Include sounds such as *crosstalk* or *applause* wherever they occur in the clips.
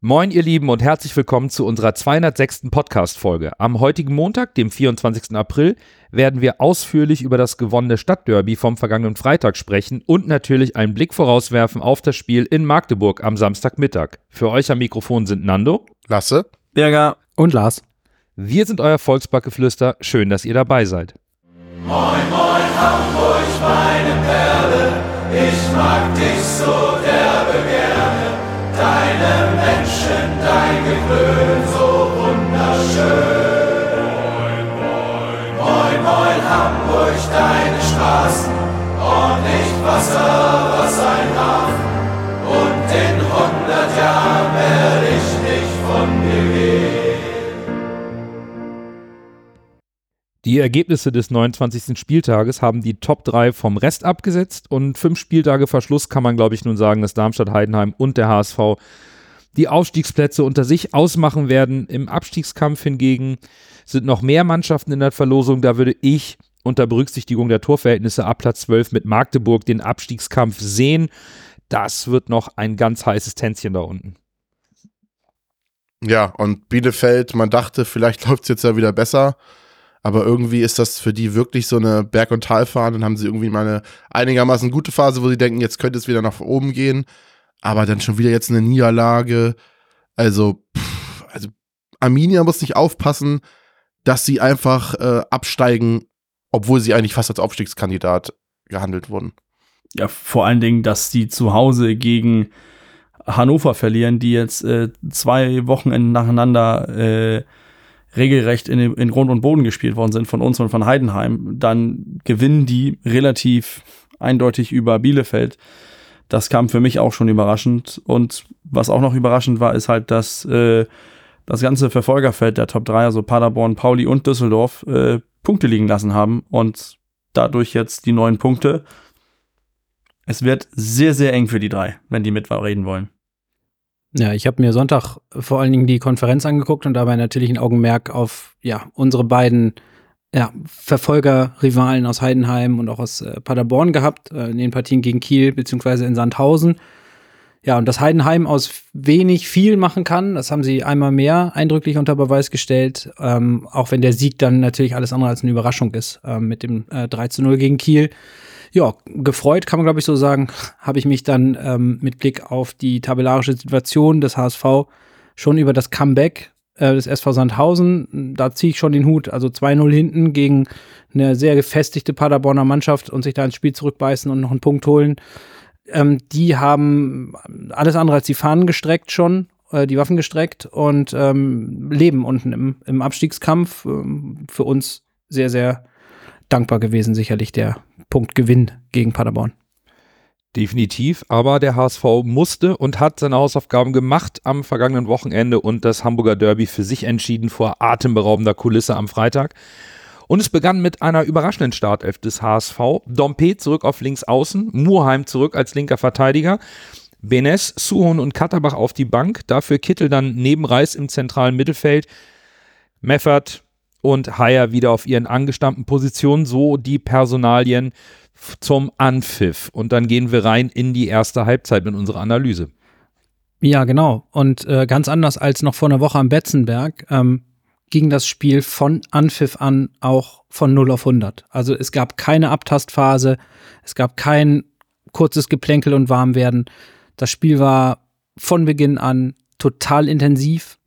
Moin, ihr Lieben, und herzlich willkommen zu unserer 206. Podcast-Folge. Am heutigen Montag, dem 24. April, werden wir ausführlich über das gewonnene Stadtderby vom vergangenen Freitag sprechen und natürlich einen Blick vorauswerfen auf das Spiel in Magdeburg am Samstagmittag. Für euch am Mikrofon sind Nando, Lasse, Berger und Lars. Wir sind euer Volksbackgeflüster. Schön, dass ihr dabei seid. Moin, moin, Hamburg, meine Perle, ich mag dich so derbe gerne. Deine Menschen, dein Geklönen so wunderschön. Moin, moin, moin, moin, Hamburg, deine Straßen, ordentlich Wasser, was ein Hafen. Und in hundert Jahren werde Die Ergebnisse des 29. Spieltages haben die Top 3 vom Rest abgesetzt und fünf Spieltage Verschluss kann man, glaube ich, nun sagen, dass Darmstadt, Heidenheim und der HSV die Aufstiegsplätze unter sich ausmachen werden. Im Abstiegskampf hingegen sind noch mehr Mannschaften in der Verlosung. Da würde ich unter Berücksichtigung der Torverhältnisse ab Platz 12 mit Magdeburg den Abstiegskampf sehen. Das wird noch ein ganz heißes Tänzchen da unten. Ja, und Bielefeld, man dachte, vielleicht *laughs* läuft es jetzt ja wieder besser. Aber irgendwie ist das für die wirklich so eine Berg- und Talfahrt. Dann haben sie irgendwie mal eine einigermaßen gute Phase, wo sie denken, jetzt könnte es wieder nach oben gehen. Aber dann schon wieder jetzt eine Niederlage. Also, pff, also Arminia muss nicht aufpassen, dass sie einfach äh, absteigen, obwohl sie eigentlich fast als Aufstiegskandidat gehandelt wurden. Ja, vor allen Dingen, dass die zu Hause gegen Hannover verlieren, die jetzt äh, zwei Wochenenden nacheinander äh, regelrecht in, in Grund und Boden gespielt worden sind von uns und von Heidenheim, dann gewinnen die relativ eindeutig über Bielefeld. Das kam für mich auch schon überraschend. Und was auch noch überraschend war, ist halt, dass äh, das ganze Verfolgerfeld der Top 3, also Paderborn, Pauli und Düsseldorf, äh, Punkte liegen lassen haben und dadurch jetzt die neun Punkte. Es wird sehr, sehr eng für die drei, wenn die mitreden wollen. Ja, ich habe mir Sonntag vor allen Dingen die Konferenz angeguckt und dabei natürlich ein Augenmerk auf ja, unsere beiden ja, Verfolger-Rivalen aus Heidenheim und auch aus äh, Paderborn gehabt, äh, in den Partien gegen Kiel beziehungsweise in Sandhausen. Ja, und dass Heidenheim aus wenig viel machen kann, das haben sie einmal mehr eindrücklich unter Beweis gestellt, ähm, auch wenn der Sieg dann natürlich alles andere als eine Überraschung ist äh, mit dem äh, 3 zu 0 gegen Kiel ja, gefreut kann man, glaube ich, so sagen, habe ich mich dann ähm, mit Blick auf die tabellarische Situation des HSV schon über das Comeback äh, des SV Sandhausen, da ziehe ich schon den Hut. Also 2-0 hinten gegen eine sehr gefestigte Paderborner Mannschaft und sich da ins Spiel zurückbeißen und noch einen Punkt holen. Ähm, die haben alles andere als die Fahnen gestreckt schon, äh, die Waffen gestreckt und ähm, leben unten im, im Abstiegskampf. Ähm, für uns sehr, sehr dankbar gewesen, sicherlich der Punkt Gewinn gegen Paderborn. Definitiv, aber der HSV musste und hat seine Hausaufgaben gemacht am vergangenen Wochenende und das Hamburger Derby für sich entschieden vor atemberaubender Kulisse am Freitag. Und es begann mit einer überraschenden Startelf des HSV. Dompe zurück auf links außen, Murheim zurück als linker Verteidiger, Benes, Suhon und Katterbach auf die Bank, dafür Kittel dann neben Reis im zentralen Mittelfeld, Meffert, und Haier wieder auf ihren angestammten Positionen, so die Personalien zum Anpfiff. Und dann gehen wir rein in die erste Halbzeit mit unserer Analyse. Ja, genau. Und äh, ganz anders als noch vor einer Woche am Betzenberg ähm, ging das Spiel von Anpfiff an auch von 0 auf 100. Also es gab keine Abtastphase, es gab kein kurzes Geplänkel und Warmwerden. Das Spiel war von Beginn an total intensiv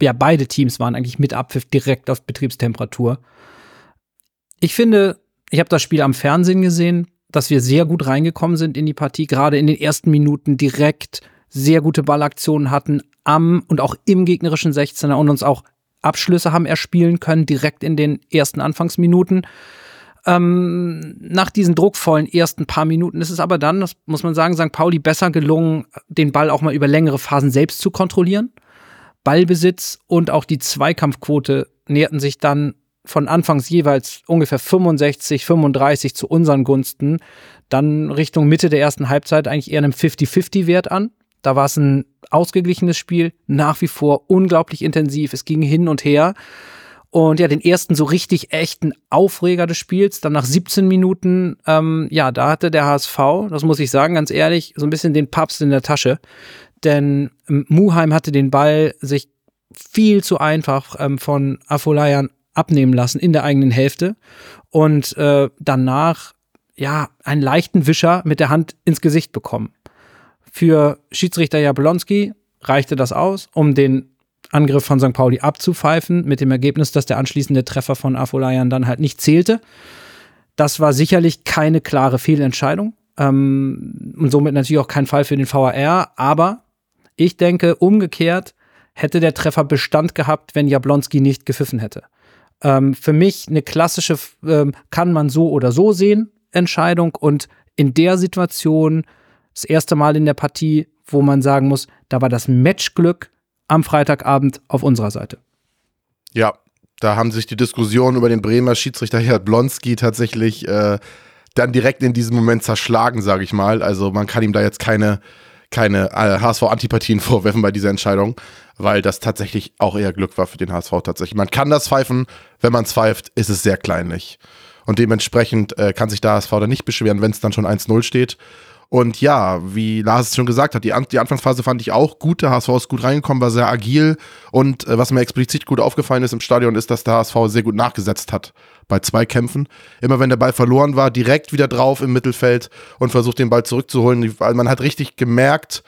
ja, beide Teams waren eigentlich mit Abpfiff direkt auf Betriebstemperatur. Ich finde, ich habe das Spiel am Fernsehen gesehen, dass wir sehr gut reingekommen sind in die Partie, gerade in den ersten Minuten direkt sehr gute Ballaktionen hatten am und auch im gegnerischen 16er und uns auch Abschlüsse haben erspielen können, direkt in den ersten Anfangsminuten. Ähm, nach diesen druckvollen ersten paar Minuten ist es aber dann, das muss man sagen, St. Pauli besser gelungen, den Ball auch mal über längere Phasen selbst zu kontrollieren. Ballbesitz und auch die Zweikampfquote näherten sich dann von anfangs jeweils ungefähr 65, 35 zu unseren Gunsten, dann Richtung Mitte der ersten Halbzeit eigentlich eher einem 50-50-Wert an. Da war es ein ausgeglichenes Spiel, nach wie vor unglaublich intensiv. Es ging hin und her. Und ja, den ersten so richtig echten Aufreger des Spiels, dann nach 17 Minuten, ähm, ja, da hatte der HSV, das muss ich sagen, ganz ehrlich, so ein bisschen den Papst in der Tasche. Denn ähm, Muheim hatte den Ball sich viel zu einfach ähm, von Afolayan abnehmen lassen in der eigenen Hälfte und äh, danach ja einen leichten Wischer mit der Hand ins Gesicht bekommen. Für Schiedsrichter Jablonski reichte das aus, um den Angriff von St. Pauli abzupfeifen, mit dem Ergebnis, dass der anschließende Treffer von Afolayan dann halt nicht zählte. Das war sicherlich keine klare Fehlentscheidung ähm, und somit natürlich auch kein Fall für den VAR, aber ich denke, umgekehrt hätte der Treffer Bestand gehabt, wenn Jablonski nicht gepfiffen hätte. Ähm, für mich eine klassische, ähm, kann man so oder so sehen, Entscheidung und in der Situation das erste Mal in der Partie, wo man sagen muss, da war das Matchglück am Freitagabend auf unserer Seite. Ja, da haben sich die Diskussionen über den Bremer Schiedsrichter Herr Blonski tatsächlich äh, dann direkt in diesem Moment zerschlagen, sage ich mal. Also man kann ihm da jetzt keine, keine äh, HSV-Antipathien *laughs* vorwerfen bei dieser Entscheidung, weil das tatsächlich auch eher Glück war für den HSV tatsächlich. Man kann das pfeifen, wenn man es pfeift, ist es sehr kleinlich. Und dementsprechend äh, kann sich der HSV dann nicht beschweren, wenn es dann schon 1-0 steht. Und ja, wie Lars es schon gesagt hat, die, An die Anfangsphase fand ich auch gut. Der HSV ist gut reingekommen, war sehr agil. Und äh, was mir explizit gut aufgefallen ist im Stadion, ist, dass der HSV sehr gut nachgesetzt hat bei zwei Kämpfen. Immer wenn der Ball verloren war, direkt wieder drauf im Mittelfeld und versucht, den Ball zurückzuholen. Man hat richtig gemerkt,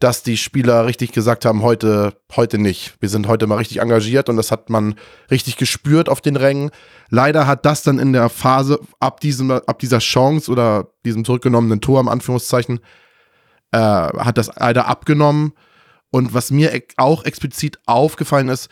dass die Spieler richtig gesagt haben, heute, heute nicht. Wir sind heute mal richtig engagiert und das hat man richtig gespürt auf den Rängen. Leider hat das dann in der Phase ab diesem, ab dieser Chance oder diesem zurückgenommenen Tor, am Anführungszeichen, äh, hat das leider abgenommen. Und was mir auch explizit aufgefallen ist,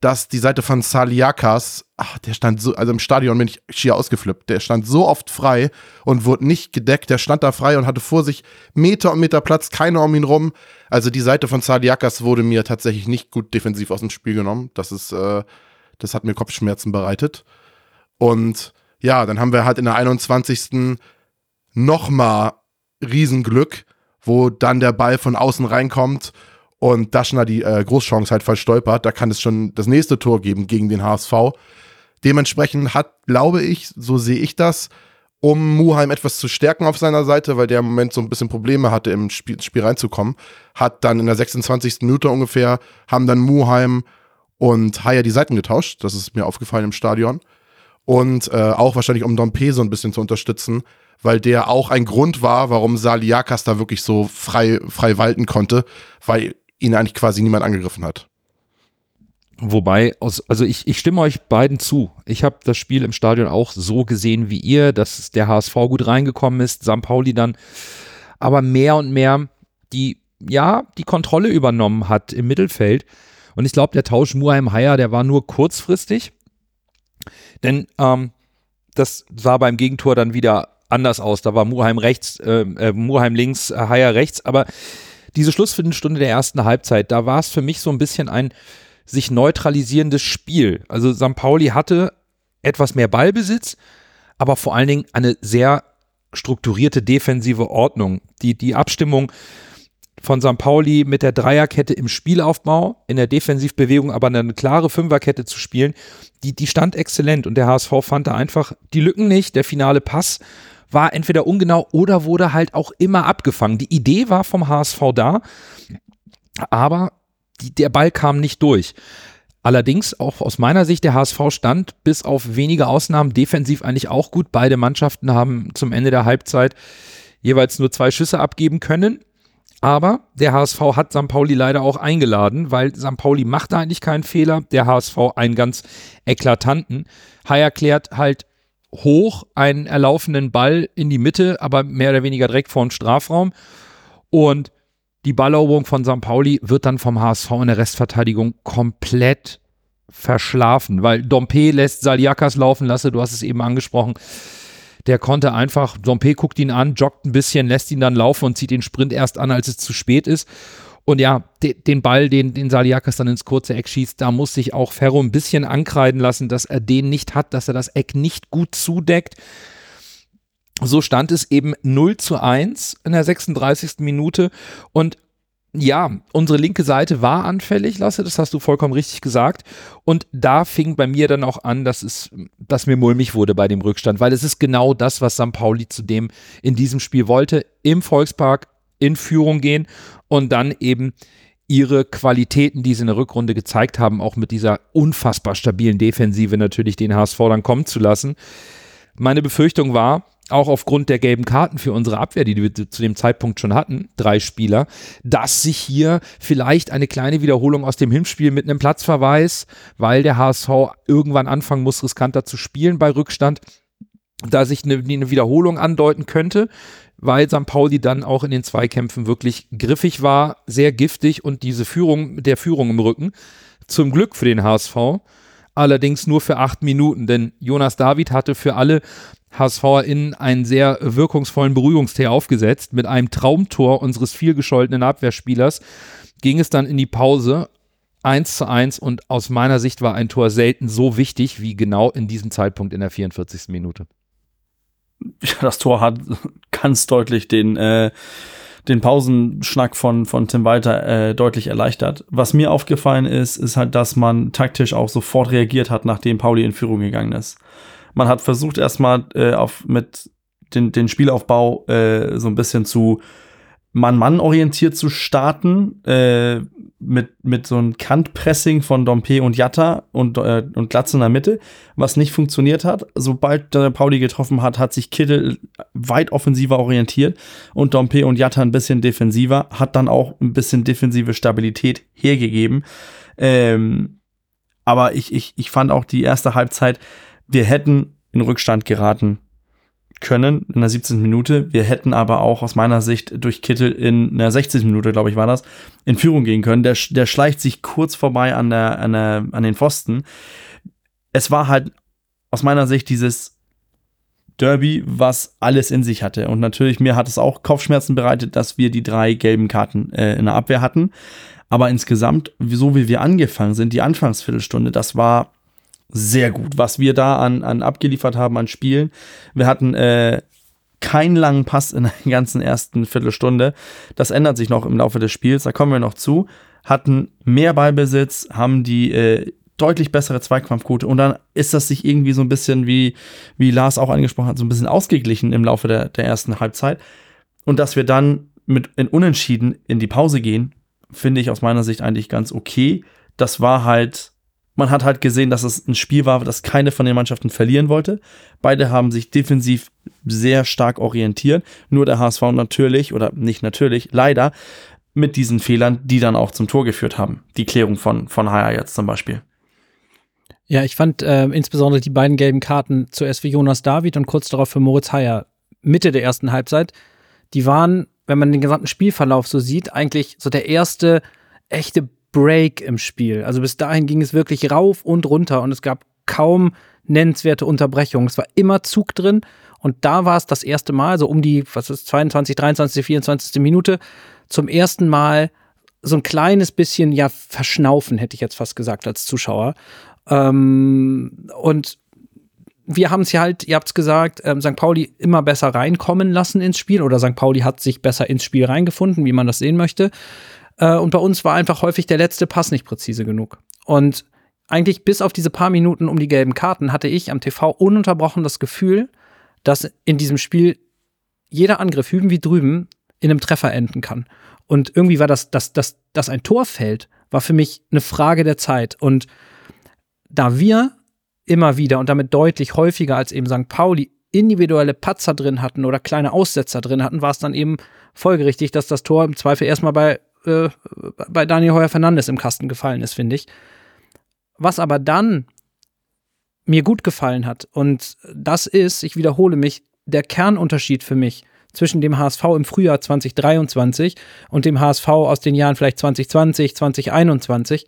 dass die Seite von Saliakas, ach, der stand so, also im Stadion bin ich schier ausgeflippt, der stand so oft frei und wurde nicht gedeckt, der stand da frei und hatte vor sich Meter und Meter Platz, keiner um ihn rum. Also die Seite von Saliakas wurde mir tatsächlich nicht gut defensiv aus dem Spiel genommen. Das ist, äh, das hat mir Kopfschmerzen bereitet. Und ja, dann haben wir halt in der 21. nochmal Riesenglück, wo dann der Ball von außen reinkommt und Daschner die äh, Großchance halt verstolpert, da kann es schon das nächste Tor geben gegen den HSV. Dementsprechend hat, glaube ich, so sehe ich das, um Muheim etwas zu stärken auf seiner Seite, weil der im Moment so ein bisschen Probleme hatte, im Spiel, Spiel reinzukommen, hat dann in der 26. Minute ungefähr, haben dann Muheim und Haya die Seiten getauscht. Das ist mir aufgefallen im Stadion. Und äh, auch wahrscheinlich, um Dompe so ein bisschen zu unterstützen, weil der auch ein Grund war, warum Saliakas da wirklich so frei, frei walten konnte, weil ihn eigentlich quasi niemand angegriffen hat. Wobei, also ich, ich stimme euch beiden zu. Ich habe das Spiel im Stadion auch so gesehen wie ihr, dass der HSV gut reingekommen ist, St. Pauli dann aber mehr und mehr die, ja, die Kontrolle übernommen hat im Mittelfeld. Und ich glaube, der Tausch Muheim-Haier, der war nur kurzfristig. Denn ähm, das sah beim Gegentor dann wieder anders aus. Da war Muheim rechts, äh, äh, Muheim links, äh, Haier rechts. Aber diese Schlussviertelstunde der ersten Halbzeit, da war es für mich so ein bisschen ein sich neutralisierendes Spiel. Also St. Pauli hatte etwas mehr Ballbesitz, aber vor allen Dingen eine sehr strukturierte defensive Ordnung. Die, die Abstimmung von St. Pauli mit der Dreierkette im Spielaufbau, in der Defensivbewegung aber eine klare Fünferkette zu spielen, die, die stand exzellent und der HSV fand da einfach die Lücken nicht. Der finale Pass war entweder ungenau oder wurde halt auch immer abgefangen. Die Idee war vom HSV da, aber die, der Ball kam nicht durch. Allerdings, auch aus meiner Sicht, der HSV stand bis auf wenige Ausnahmen defensiv eigentlich auch gut. Beide Mannschaften haben zum Ende der Halbzeit jeweils nur zwei Schüsse abgeben können. Aber der HSV hat St. Pauli leider auch eingeladen, weil St. Pauli macht eigentlich keinen Fehler, der HSV einen ganz eklatanten. Hai erklärt halt hoch einen erlaufenden Ball in die Mitte, aber mehr oder weniger direkt vor den Strafraum. Und die Balleroberung von St. Pauli wird dann vom HSV in der Restverteidigung komplett verschlafen, weil Dompe lässt Saliakas laufen lassen, du hast es eben angesprochen. Der konnte einfach, Dompe guckt ihn an, joggt ein bisschen, lässt ihn dann laufen und zieht den Sprint erst an, als es zu spät ist. Und ja, de, den Ball, den, den Saliakas dann ins kurze Eck schießt, da muss sich auch Ferro ein bisschen ankreiden lassen, dass er den nicht hat, dass er das Eck nicht gut zudeckt. So stand es eben 0 zu 1 in der 36. Minute. Und ja, unsere linke Seite war anfällig, Lasse, das hast du vollkommen richtig gesagt. Und da fing bei mir dann auch an, dass es, dass mir mulmig wurde bei dem Rückstand, weil es ist genau das, was St. Pauli zudem in diesem Spiel wollte. Im Volkspark in Führung gehen und dann eben ihre Qualitäten, die sie in der Rückrunde gezeigt haben, auch mit dieser unfassbar stabilen Defensive natürlich den HSV dann kommen zu lassen. Meine Befürchtung war, auch aufgrund der gelben Karten für unsere Abwehr, die wir zu dem Zeitpunkt schon hatten, drei Spieler, dass sich hier vielleicht eine kleine Wiederholung aus dem Hinspiel mit einem Platzverweis, weil der HSV irgendwann anfangen muss, riskanter zu spielen bei Rückstand, da sich eine, eine Wiederholung andeuten könnte, weil St. Pauli dann auch in den Zweikämpfen wirklich griffig war, sehr giftig und diese Führung, der Führung im Rücken, zum Glück für den HSV, allerdings nur für acht Minuten, denn Jonas David hatte für alle HSVerInnen einen sehr wirkungsvollen Berührungsteer aufgesetzt. Mit einem Traumtor unseres vielgescholtenen Abwehrspielers ging es dann in die Pause 1 zu 1 und aus meiner Sicht war ein Tor selten so wichtig wie genau in diesem Zeitpunkt in der 44. Minute. Ja, *laughs* das Tor hat *laughs* ganz deutlich den, äh, den Pausenschnack von, von Tim Walter äh, deutlich erleichtert. Was mir aufgefallen ist, ist halt, dass man taktisch auch sofort reagiert hat, nachdem Pauli in Führung gegangen ist. Man hat versucht erstmal äh, auf mit den, den Spielaufbau äh, so ein bisschen zu Mann-Mann orientiert zu starten, äh, mit, mit so einem Kantpressing von Dompe und Jatta und, äh, und Glatz in der Mitte, was nicht funktioniert hat. Sobald der Pauli getroffen hat, hat sich Kittel weit offensiver orientiert und Dompe und Jatta ein bisschen defensiver, hat dann auch ein bisschen defensive Stabilität hergegeben. Ähm, aber ich, ich, ich fand auch die erste Halbzeit, wir hätten in Rückstand geraten können in der 17. Minute. Wir hätten aber auch aus meiner Sicht durch Kittel in der 60. Minute, glaube ich, war das, in Führung gehen können. Der, der schleicht sich kurz vorbei an, der, an, der, an den Pfosten. Es war halt aus meiner Sicht dieses Derby, was alles in sich hatte. Und natürlich, mir hat es auch Kopfschmerzen bereitet, dass wir die drei gelben Karten äh, in der Abwehr hatten. Aber insgesamt, so wie wir angefangen sind, die Anfangsviertelstunde, das war sehr gut, was wir da an, an abgeliefert haben an Spielen. Wir hatten äh, keinen langen Pass in der *laughs* ganzen ersten Viertelstunde. Das ändert sich noch im Laufe des Spiels, da kommen wir noch zu. Hatten mehr Ballbesitz, haben die äh, deutlich bessere Zweikampfquote und dann ist das sich irgendwie so ein bisschen, wie, wie Lars auch angesprochen hat, so ein bisschen ausgeglichen im Laufe der, der ersten Halbzeit. Und dass wir dann mit in Unentschieden in die Pause gehen, finde ich aus meiner Sicht eigentlich ganz okay. Das war halt man hat halt gesehen, dass es ein Spiel war, das keine von den Mannschaften verlieren wollte. Beide haben sich defensiv sehr stark orientiert. Nur der HSV natürlich, oder nicht natürlich, leider mit diesen Fehlern, die dann auch zum Tor geführt haben. Die Klärung von, von Haya jetzt zum Beispiel. Ja, ich fand äh, insbesondere die beiden gelben Karten zuerst für Jonas David und kurz darauf für Moritz Heyer Mitte der ersten Halbzeit. Die waren, wenn man den gesamten Spielverlauf so sieht, eigentlich so der erste echte Break im Spiel. Also bis dahin ging es wirklich rauf und runter und es gab kaum nennenswerte Unterbrechungen. Es war immer Zug drin und da war es das erste Mal, so um die, was ist, 22, 23, 24. Minute, zum ersten Mal so ein kleines bisschen, ja, verschnaufen, hätte ich jetzt fast gesagt, als Zuschauer. Ähm, und wir haben es ja halt, ihr habt es gesagt, ähm, St. Pauli immer besser reinkommen lassen ins Spiel oder St. Pauli hat sich besser ins Spiel reingefunden, wie man das sehen möchte. Äh, und bei uns war einfach häufig der letzte Pass nicht präzise genug. Und eigentlich bis auf diese paar Minuten um die gelben Karten hatte ich am TV ununterbrochen das Gefühl, dass in diesem Spiel jeder Angriff hüben wie drüben in einem Treffer enden kann. Und irgendwie war das, dass, dass, dass ein Tor fällt, war für mich eine Frage der Zeit. Und da wir immer wieder und damit deutlich häufiger als eben St. Pauli individuelle Patzer drin hatten oder kleine Aussetzer drin hatten, war es dann eben folgerichtig, dass das Tor im Zweifel erstmal bei äh, bei Daniel Heuer Fernandes im Kasten gefallen ist, finde ich. Was aber dann mir gut gefallen hat, und das ist, ich wiederhole mich, der Kernunterschied für mich zwischen dem HSV im Frühjahr 2023 und dem HSV aus den Jahren vielleicht 2020, 2021.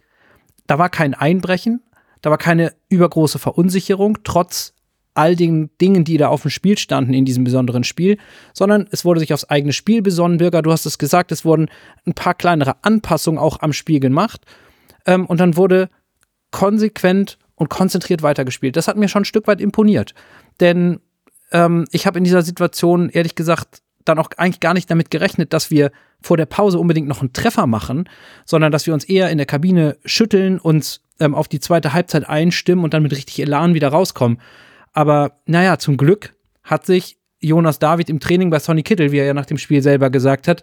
Da war kein Einbrechen, da war keine übergroße Verunsicherung, trotz all den Dingen, die da auf dem Spiel standen in diesem besonderen Spiel, sondern es wurde sich aufs eigene Spiel besonnen. Bürger, du hast es gesagt, es wurden ein paar kleinere Anpassungen auch am Spiel gemacht. Ähm, und dann wurde konsequent und konzentriert weitergespielt. Das hat mir schon ein Stück weit imponiert. Denn ähm, ich habe in dieser Situation, ehrlich gesagt, dann auch eigentlich gar nicht damit gerechnet, dass wir vor der Pause unbedingt noch einen Treffer machen, sondern dass wir uns eher in der Kabine schütteln, uns ähm, auf die zweite Halbzeit einstimmen und dann mit richtig Elan wieder rauskommen. Aber naja, zum Glück hat sich Jonas David im Training bei Sonny Kittel, wie er ja nach dem Spiel selber gesagt hat,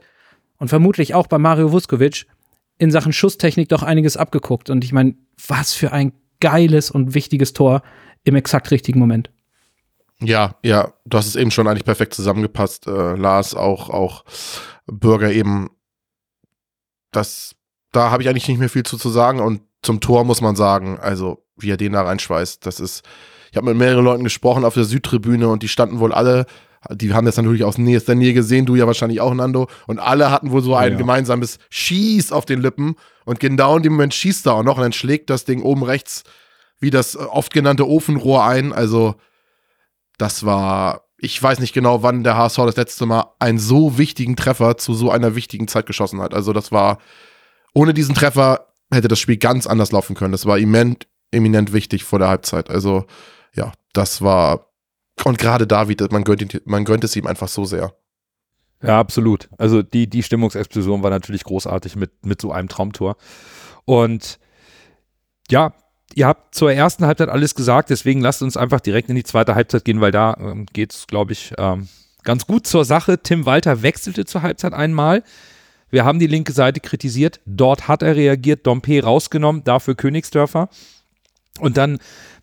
und vermutlich auch bei Mario Vuskovic in Sachen Schusstechnik doch einiges abgeguckt. Und ich meine, was für ein geiles und wichtiges Tor im exakt richtigen Moment. Ja, ja, du hast es eben schon eigentlich perfekt zusammengepasst, äh, Lars, auch, auch Bürger eben. Das, da habe ich eigentlich nicht mehr viel zu, zu sagen. Und zum Tor muss man sagen, also wie er den da reinschweißt, das ist. Ich habe mit mehreren Leuten gesprochen auf der Südtribüne und die standen wohl alle die haben das natürlich aus der Nähe gesehen, du ja wahrscheinlich auch, Nando. Und alle hatten wohl so ein ja. gemeinsames Schieß auf den Lippen. Und genau in dem Moment schießt er auch noch und dann schlägt das Ding oben rechts wie das oft genannte Ofenrohr ein. Also, das war, ich weiß nicht genau, wann der HSV das letzte Mal einen so wichtigen Treffer zu so einer wichtigen Zeit geschossen hat. Also, das war, ohne diesen Treffer hätte das Spiel ganz anders laufen können. Das war eminent, eminent wichtig vor der Halbzeit. Also, das war und gerade David, man gönnt, man gönnt es ihm einfach so sehr. Ja, absolut. Also die, die Stimmungsexplosion war natürlich großartig mit, mit so einem Traumtor. Und ja, ihr habt zur ersten Halbzeit alles gesagt, deswegen lasst uns einfach direkt in die zweite Halbzeit gehen, weil da ähm, geht es, glaube ich, ähm, ganz gut zur Sache. Tim Walter wechselte zur Halbzeit einmal. Wir haben die linke Seite kritisiert. Dort hat er reagiert, Dompe rausgenommen, dafür Königsdörfer. Und dann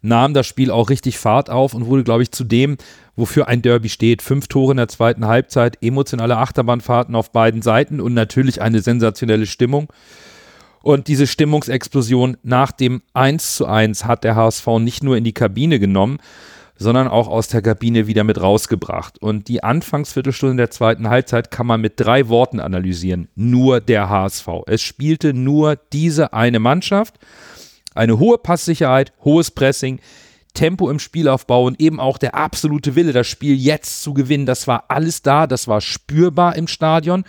nahm das Spiel auch richtig Fahrt auf und wurde, glaube ich, zu dem, wofür ein Derby steht. Fünf Tore in der zweiten Halbzeit, emotionale Achterbahnfahrten auf beiden Seiten und natürlich eine sensationelle Stimmung. Und diese Stimmungsexplosion nach dem 1 zu 1 hat der HSV nicht nur in die Kabine genommen, sondern auch aus der Kabine wieder mit rausgebracht. Und die Anfangsviertelstunde der zweiten Halbzeit kann man mit drei Worten analysieren. Nur der HSV. Es spielte nur diese eine Mannschaft. Eine hohe Passsicherheit, hohes Pressing, Tempo im Spielaufbau und eben auch der absolute Wille, das Spiel jetzt zu gewinnen. Das war alles da, das war spürbar im Stadion.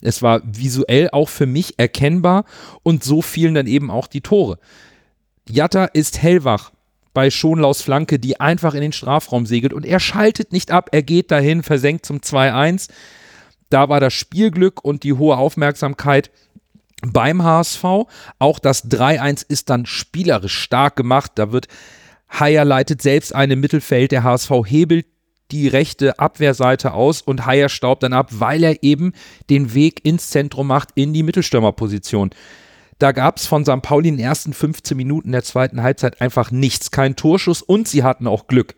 Es war visuell auch für mich erkennbar und so fielen dann eben auch die Tore. Jatta ist hellwach bei Schonlaus Flanke, die einfach in den Strafraum segelt und er schaltet nicht ab, er geht dahin, versenkt zum 2-1. Da war das Spielglück und die hohe Aufmerksamkeit beim HSV. Auch das 3-1 ist dann spielerisch stark gemacht. Da wird Haier leitet selbst ein im Mittelfeld. Der HSV hebelt die rechte Abwehrseite aus und Haier staubt dann ab, weil er eben den Weg ins Zentrum macht, in die Mittelstürmerposition. Da gab es von St. Pauli in den ersten 15 Minuten der zweiten Halbzeit einfach nichts. Kein Torschuss und sie hatten auch Glück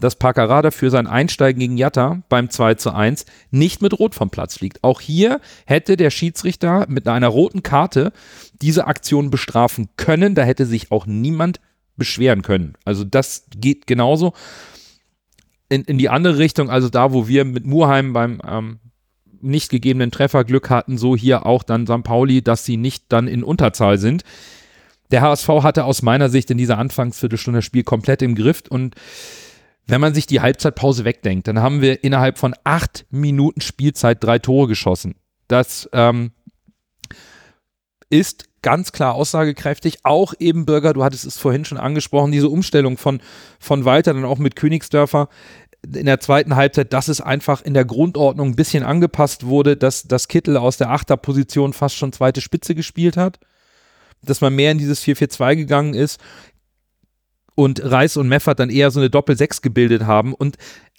dass Paccarada für sein Einsteigen gegen Jatta beim 2 zu 1 nicht mit Rot vom Platz fliegt. Auch hier hätte der Schiedsrichter mit einer roten Karte diese Aktion bestrafen können. Da hätte sich auch niemand beschweren können. Also das geht genauso. In, in die andere Richtung, also da, wo wir mit Murheim beim ähm, nicht gegebenen Treffer Glück hatten, so hier auch dann St. Pauli, dass sie nicht dann in Unterzahl sind. Der HSV hatte aus meiner Sicht in dieser Anfangsviertelstunde das Spiel komplett im Griff und wenn man sich die Halbzeitpause wegdenkt, dann haben wir innerhalb von acht Minuten Spielzeit drei Tore geschossen. Das ähm, ist ganz klar aussagekräftig. Auch eben Bürger, du hattest es vorhin schon angesprochen, diese Umstellung von, von Walter, dann auch mit Königsdörfer in der zweiten Halbzeit, dass es einfach in der Grundordnung ein bisschen angepasst wurde, dass das Kittel aus der Achterposition fast schon zweite Spitze gespielt hat, dass man mehr in dieses 4-4-2 gegangen ist und Reis und Meffert dann eher so eine Doppel-6 gebildet haben. Und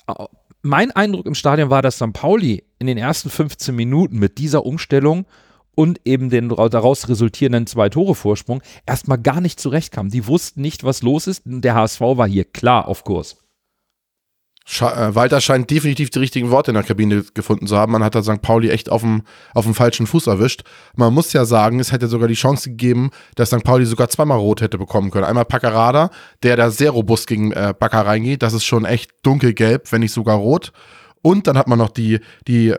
äh, mein Eindruck im Stadion war, dass St. Pauli in den ersten 15 Minuten mit dieser Umstellung und eben den daraus resultierenden zwei Tore Vorsprung erstmal gar nicht zurechtkam. Die wussten nicht, was los ist. Der HSV war hier klar auf Kurs. Äh, Walter scheint definitiv die richtigen Worte in der Kabine gefunden zu haben. Man hat da St. Pauli echt auf dem, auf dem falschen Fuß erwischt. Man muss ja sagen, es hätte sogar die Chance gegeben, dass St. Pauli sogar zweimal rot hätte bekommen können. Einmal Paccarada, der da sehr robust gegen äh, Bakker reingeht. Das ist schon echt dunkelgelb, wenn nicht sogar rot. Und dann hat man noch die, die,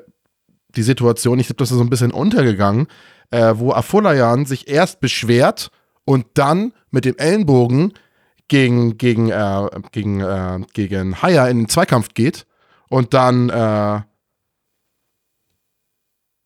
die Situation, ich glaube, das ist so ein bisschen untergegangen, äh, wo Afolayan sich erst beschwert und dann mit dem Ellenbogen gegen, gegen, äh, gegen, äh, gegen Haya in den Zweikampf geht und dann, äh,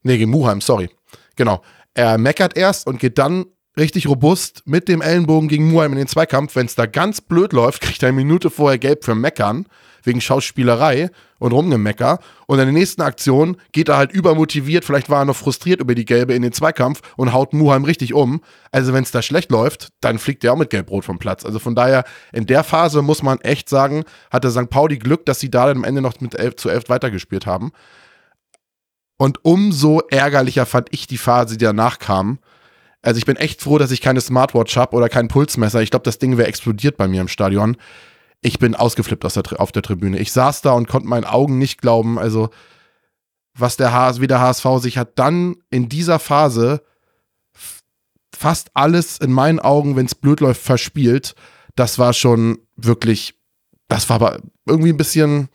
nee, gegen Muheim, sorry. Genau. Er meckert erst und geht dann richtig robust mit dem Ellenbogen gegen Muheim in den Zweikampf. Wenn es da ganz blöd läuft, *laughs* kriegt er eine Minute vorher gelb für Meckern wegen Schauspielerei und Rumgemecker. Und in der nächsten Aktion geht er halt übermotiviert, vielleicht war er noch frustriert über die Gelbe in den Zweikampf und haut Muheim richtig um. Also wenn es da schlecht läuft, dann fliegt er auch mit Gelbrot vom Platz. Also von daher, in der Phase muss man echt sagen, hatte St. Pauli Glück, dass sie da am Ende noch mit 11 zu 11 weitergespielt haben. Und umso ärgerlicher fand ich die Phase, die danach kam. Also ich bin echt froh, dass ich keine Smartwatch habe oder kein Pulsmesser. Ich glaube, das Ding wäre explodiert bei mir im Stadion. Ich bin ausgeflippt aus der, auf der Tribüne. Ich saß da und konnte meinen Augen nicht glauben. Also was der HS, wie der HSV sich hat dann in dieser Phase fast alles in meinen Augen, wenn es blöd läuft, verspielt. Das war schon wirklich, das war aber irgendwie ein bisschen,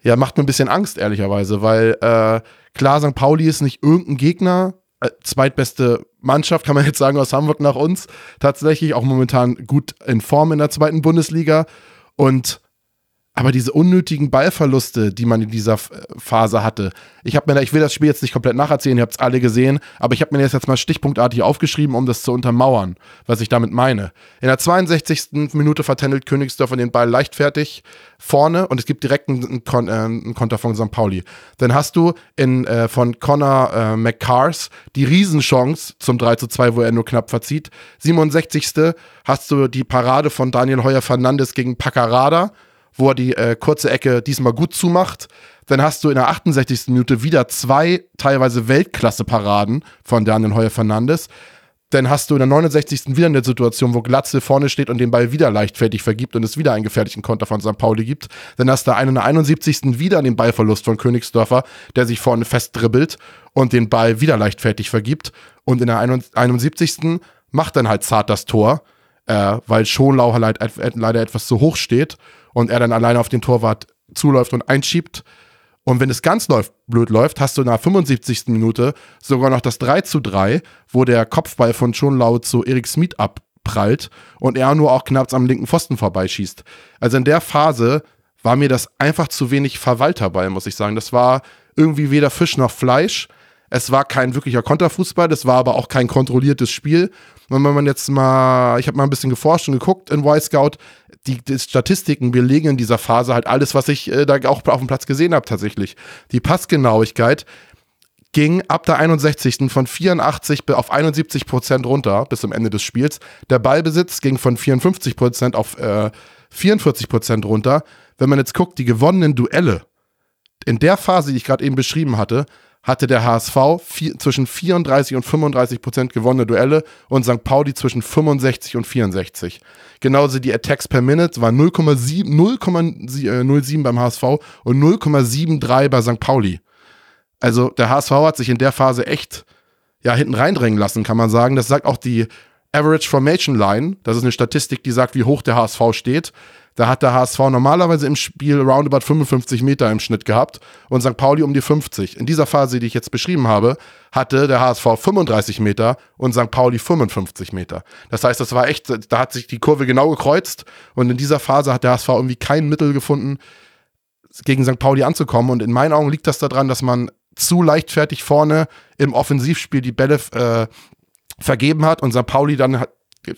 ja, macht mir ein bisschen Angst, ehrlicherweise, weil äh, klar, St. Pauli ist nicht irgendein Gegner, äh, zweitbeste Mannschaft, kann man jetzt sagen, aus Hamburg nach uns, tatsächlich auch momentan gut in Form in der zweiten Bundesliga. Und aber diese unnötigen Ballverluste, die man in dieser Phase hatte, ich habe mir da, ich will das Spiel jetzt nicht komplett nacherzählen, ihr habt es alle gesehen, aber ich habe mir das jetzt mal stichpunktartig aufgeschrieben, um das zu untermauern, was ich damit meine. In der 62. Minute vertändelt Königsdorfer den Ball leichtfertig vorne und es gibt direkt einen, Kon äh, einen Konter von St. Pauli. Dann hast du in, äh, von Connor äh, McCars die Riesenchance zum 3 zu 2, wo er nur knapp verzieht. 67. hast du die Parade von Daniel Heuer Fernandes gegen Paccarada wo er die äh, kurze Ecke diesmal gut zumacht. Dann hast du in der 68. Minute wieder zwei teilweise Weltklasse-Paraden von Daniel Heuer Fernandes. Dann hast du in der 69. wieder eine Situation, wo Glatze vorne steht und den Ball wieder leichtfertig vergibt und es wieder einen gefährlichen Konter von St. Pauli gibt. Dann hast du in der 71. wieder den Ballverlust von Königsdörfer, der sich vorne festdribbelt und den Ball wieder leichtfertig vergibt. Und in der 71. macht dann halt zart das Tor, äh, weil Schonlau halt leider etwas zu hoch steht und er dann alleine auf den Torwart zuläuft und einschiebt. Und wenn es ganz läuft, blöd läuft, hast du in der 75. Minute sogar noch das 3 zu 3, wo der Kopfball von Schonlau zu Erik Smith abprallt und er nur auch knapp am linken Pfosten vorbeischießt. Also in der Phase war mir das einfach zu wenig Verwalterball, muss ich sagen. Das war irgendwie weder Fisch noch Fleisch. Es war kein wirklicher Konterfußball, das war aber auch kein kontrolliertes Spiel. Und wenn man jetzt mal, ich habe mal ein bisschen geforscht und geguckt in Y-Scout, die, die, Statistiken belegen in dieser Phase halt alles, was ich äh, da auch auf dem Platz gesehen habe tatsächlich. Die Passgenauigkeit ging ab der 61. von 84 auf 71 Prozent runter bis zum Ende des Spiels. Der Ballbesitz ging von 54 Prozent auf äh, 44 Prozent runter. Wenn man jetzt guckt, die gewonnenen Duelle in der Phase, die ich gerade eben beschrieben hatte, hatte der HSV vier, zwischen 34 und 35 Prozent gewonnene Duelle und St. Pauli zwischen 65 und 64. Genauso die Attacks per Minute war 0,07 beim HSV und 0,73 bei St. Pauli. Also der HSV hat sich in der Phase echt ja, hinten reindrängen lassen, kann man sagen. Das sagt auch die Average Formation Line. Das ist eine Statistik, die sagt, wie hoch der HSV steht. Da hat der HSV normalerweise im Spiel roundabout 55 Meter im Schnitt gehabt und St. Pauli um die 50. In dieser Phase, die ich jetzt beschrieben habe, hatte der HSV 35 Meter und St. Pauli 55 Meter. Das heißt, das war echt, da hat sich die Kurve genau gekreuzt und in dieser Phase hat der HSV irgendwie kein Mittel gefunden, gegen St. Pauli anzukommen. Und in meinen Augen liegt das daran, dass man zu leichtfertig vorne im Offensivspiel die Bälle äh, vergeben hat und St. Pauli dann hat,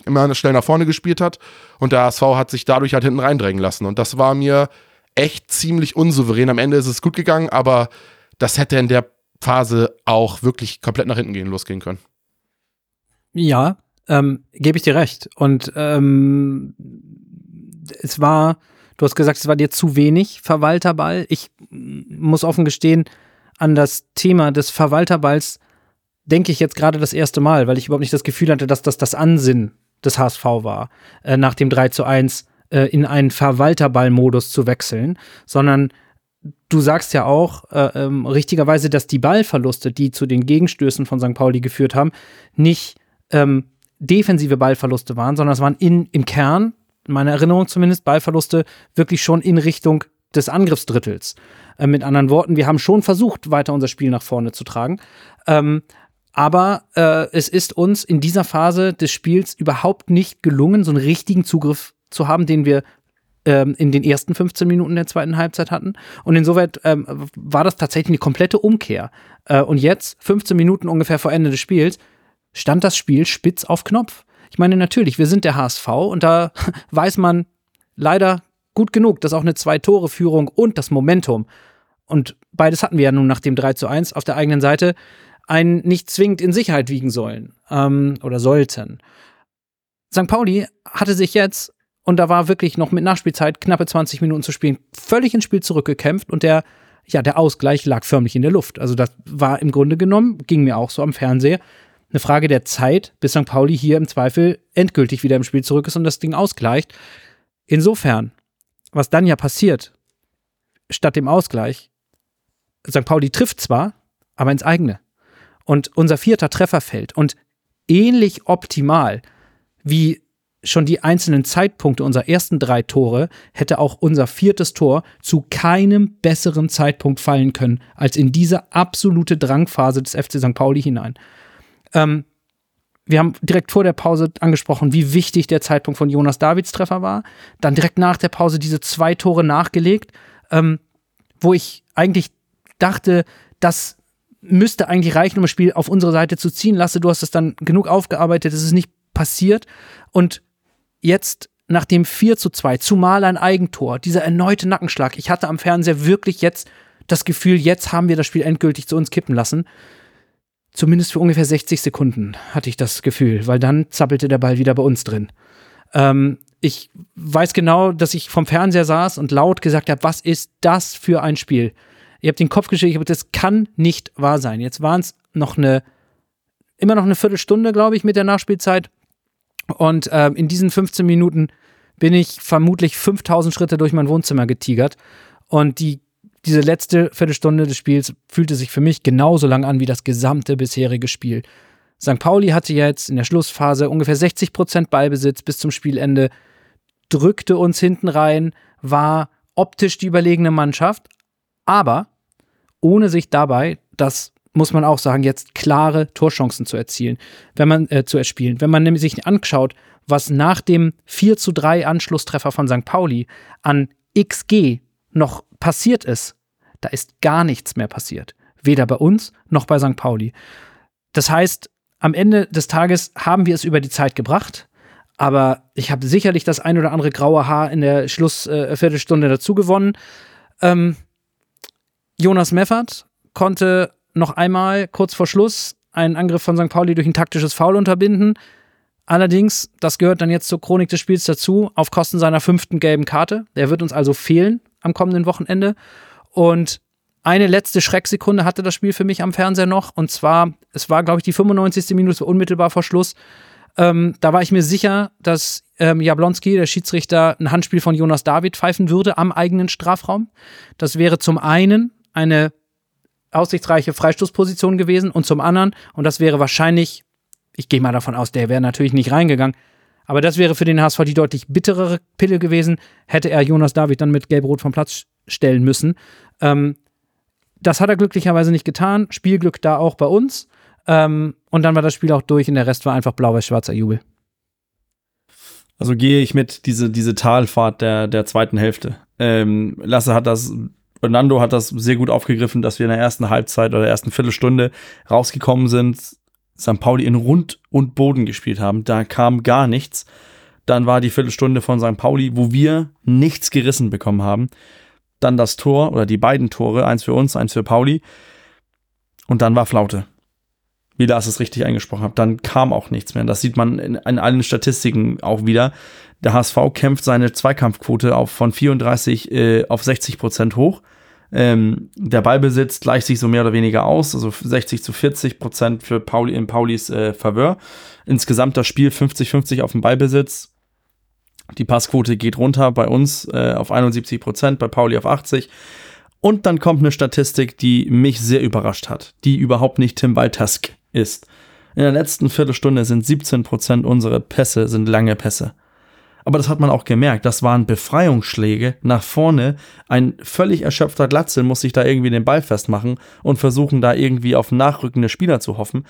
immer schnell nach vorne gespielt hat und der HSV hat sich dadurch halt hinten reindrängen lassen. Und das war mir echt ziemlich unsouverän. Am Ende ist es gut gegangen, aber das hätte in der Phase auch wirklich komplett nach hinten gehen losgehen können. Ja, ähm, gebe ich dir recht. Und ähm, es war, du hast gesagt, es war dir zu wenig Verwalterball. Ich muss offen gestehen, an das Thema des Verwalterballs denke ich jetzt gerade das erste Mal, weil ich überhaupt nicht das Gefühl hatte, dass das das Ansinnen des HSV war, äh, nach dem 3 zu 1 äh, in einen Verwalterballmodus zu wechseln, sondern du sagst ja auch äh, ähm, richtigerweise, dass die Ballverluste, die zu den Gegenstößen von St. Pauli geführt haben, nicht ähm, defensive Ballverluste waren, sondern es waren in, im Kern, in meiner Erinnerung zumindest, Ballverluste wirklich schon in Richtung des Angriffsdrittels. Äh, mit anderen Worten, wir haben schon versucht, weiter unser Spiel nach vorne zu tragen. Ähm, aber äh, es ist uns in dieser Phase des Spiels überhaupt nicht gelungen, so einen richtigen Zugriff zu haben, den wir ähm, in den ersten 15 Minuten der zweiten Halbzeit hatten. Und insoweit ähm, war das tatsächlich eine komplette Umkehr. Äh, und jetzt, 15 Minuten ungefähr vor Ende des Spiels, stand das Spiel spitz auf Knopf. Ich meine, natürlich, wir sind der HSV und da *laughs* weiß man leider gut genug, dass auch eine Zwei-Tore-Führung und das Momentum und beides hatten wir ja nun nach dem 3 zu 1 auf der eigenen Seite einen nicht zwingend in Sicherheit wiegen sollen ähm, oder sollten. St. Pauli hatte sich jetzt, und da war wirklich noch mit Nachspielzeit knappe 20 Minuten zu spielen, völlig ins Spiel zurückgekämpft und der ja, der Ausgleich lag förmlich in der Luft. Also das war im Grunde genommen, ging mir auch so am Fernseher, eine Frage der Zeit, bis St. Pauli hier im Zweifel endgültig wieder im Spiel zurück ist und das Ding ausgleicht. Insofern, was dann ja passiert, statt dem Ausgleich, St. Pauli trifft zwar, aber ins eigene. Und unser vierter Treffer fällt. Und ähnlich optimal wie schon die einzelnen Zeitpunkte unserer ersten drei Tore hätte auch unser viertes Tor zu keinem besseren Zeitpunkt fallen können, als in diese absolute Drangphase des FC St. Pauli hinein. Ähm, wir haben direkt vor der Pause angesprochen, wie wichtig der Zeitpunkt von Jonas Davids Treffer war. Dann direkt nach der Pause diese zwei Tore nachgelegt, ähm, wo ich eigentlich dachte, das müsste eigentlich reichen, um das Spiel auf unsere Seite zu ziehen. Lasse, du hast es dann genug aufgearbeitet, es ist nicht passiert. Und jetzt nach dem 4 zu 2, zumal ein Eigentor, dieser erneute Nackenschlag. Ich hatte am Fernseher wirklich jetzt das Gefühl, jetzt haben wir das Spiel endgültig zu uns kippen lassen. Zumindest für ungefähr 60 Sekunden hatte ich das Gefühl, weil dann zappelte der Ball wieder bei uns drin. Ähm, ich weiß genau, dass ich vom Fernseher saß und laut gesagt habe, was ist das für ein Spiel? Ihr habt den Kopf geschüttelt, habe das kann nicht wahr sein. Jetzt waren es noch eine, immer noch eine Viertelstunde, glaube ich, mit der Nachspielzeit. Und äh, in diesen 15 Minuten bin ich vermutlich 5000 Schritte durch mein Wohnzimmer getigert. Und die, diese letzte Viertelstunde des Spiels fühlte sich für mich genauso lang an wie das gesamte bisherige Spiel. St. Pauli hatte jetzt in der Schlussphase ungefähr 60 Prozent Ballbesitz bis zum Spielende, drückte uns hinten rein, war optisch die überlegene Mannschaft, aber ohne sich dabei das muss man auch sagen, jetzt klare Torchancen zu erzielen, wenn man äh, zu erspielen. Wenn man nämlich sich anschaut, was nach dem 4 zu 3 Anschlusstreffer von St. Pauli an XG noch passiert ist, da ist gar nichts mehr passiert. Weder bei uns noch bei St. Pauli. Das heißt, am Ende des Tages haben wir es über die Zeit gebracht, aber ich habe sicherlich das ein oder andere graue Haar in der Schlussviertelstunde äh, dazu gewonnen. Ähm, Jonas Meffert konnte noch einmal kurz vor Schluss einen Angriff von St. Pauli durch ein taktisches Foul unterbinden. Allerdings, das gehört dann jetzt zur Chronik des Spiels dazu, auf Kosten seiner fünften gelben Karte. Der wird uns also fehlen am kommenden Wochenende. Und eine letzte Schrecksekunde hatte das Spiel für mich am Fernseher noch. Und zwar, es war, glaube ich, die 95. Minute unmittelbar vor Schluss. Ähm, da war ich mir sicher, dass ähm, Jablonski, der Schiedsrichter, ein Handspiel von Jonas David pfeifen würde am eigenen Strafraum. Das wäre zum einen eine aussichtsreiche Freistoßposition gewesen und zum anderen, und das wäre wahrscheinlich, ich gehe mal davon aus, der wäre natürlich nicht reingegangen, aber das wäre für den HSV die deutlich bitterere Pille gewesen, hätte er Jonas David dann mit Gelb-Rot vom Platz stellen müssen. Ähm, das hat er glücklicherweise nicht getan. Spielglück da auch bei uns. Ähm, und dann war das Spiel auch durch und der Rest war einfach blau-weiß-schwarzer Jubel. Also gehe ich mit diese, diese Talfahrt der, der zweiten Hälfte. Ähm, Lasse hat das Fernando hat das sehr gut aufgegriffen, dass wir in der ersten Halbzeit oder der ersten Viertelstunde rausgekommen sind, St. Pauli in Rund und Boden gespielt haben. Da kam gar nichts. Dann war die Viertelstunde von St. Pauli, wo wir nichts gerissen bekommen haben. Dann das Tor oder die beiden Tore, eins für uns, eins für Pauli. Und dann war Flaute. Wie Lars es richtig eingesprochen hat. Dann kam auch nichts mehr. Das sieht man in, in allen Statistiken auch wieder. Der HSV kämpft seine Zweikampfquote auf von 34 äh, auf 60 Prozent hoch. Ähm, der Ballbesitz gleicht sich so mehr oder weniger aus, also 60 zu 40 Prozent für Pauli in Paulis äh, Faveur. Insgesamt das Spiel 50-50 auf dem Ballbesitz. Die Passquote geht runter bei uns äh, auf 71 Prozent, bei Pauli auf 80. Und dann kommt eine Statistik, die mich sehr überrascht hat, die überhaupt nicht Tim Waltask ist. In der letzten Viertelstunde sind 17 Prozent unserer Pässe sind lange Pässe. Aber das hat man auch gemerkt. Das waren Befreiungsschläge nach vorne. Ein völlig erschöpfter Glatzel muss sich da irgendwie den Ball festmachen und versuchen, da irgendwie auf nachrückende Spieler zu hoffen.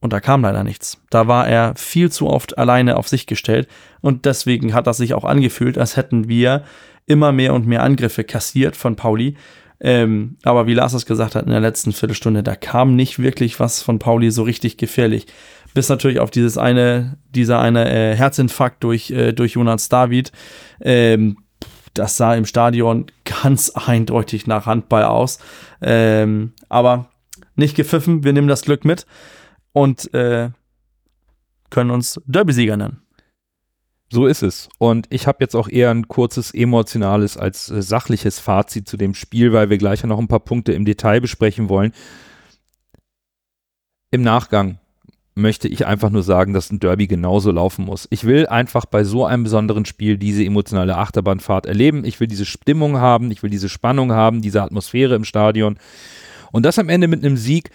Und da kam leider nichts. Da war er viel zu oft alleine auf sich gestellt. Und deswegen hat das sich auch angefühlt, als hätten wir immer mehr und mehr Angriffe kassiert von Pauli. Ähm, aber wie Lars es gesagt hat in der letzten Viertelstunde, da kam nicht wirklich was von Pauli so richtig gefährlich bis natürlich auf dieses eine, dieser eine äh, Herzinfarkt durch, äh, durch Jonas David. Ähm, das sah im Stadion ganz *laughs* eindeutig nach Handball aus. Ähm, aber nicht gepfiffen, wir nehmen das Glück mit und äh, können uns Derby-Sieger nennen. So ist es. Und ich habe jetzt auch eher ein kurzes emotionales als äh, sachliches Fazit zu dem Spiel, weil wir gleich noch ein paar Punkte im Detail besprechen wollen. Im Nachgang möchte ich einfach nur sagen, dass ein Derby genauso laufen muss. Ich will einfach bei so einem besonderen Spiel diese emotionale Achterbahnfahrt erleben. Ich will diese Stimmung haben, ich will diese Spannung haben, diese Atmosphäre im Stadion. Und das am Ende mit einem Sieg,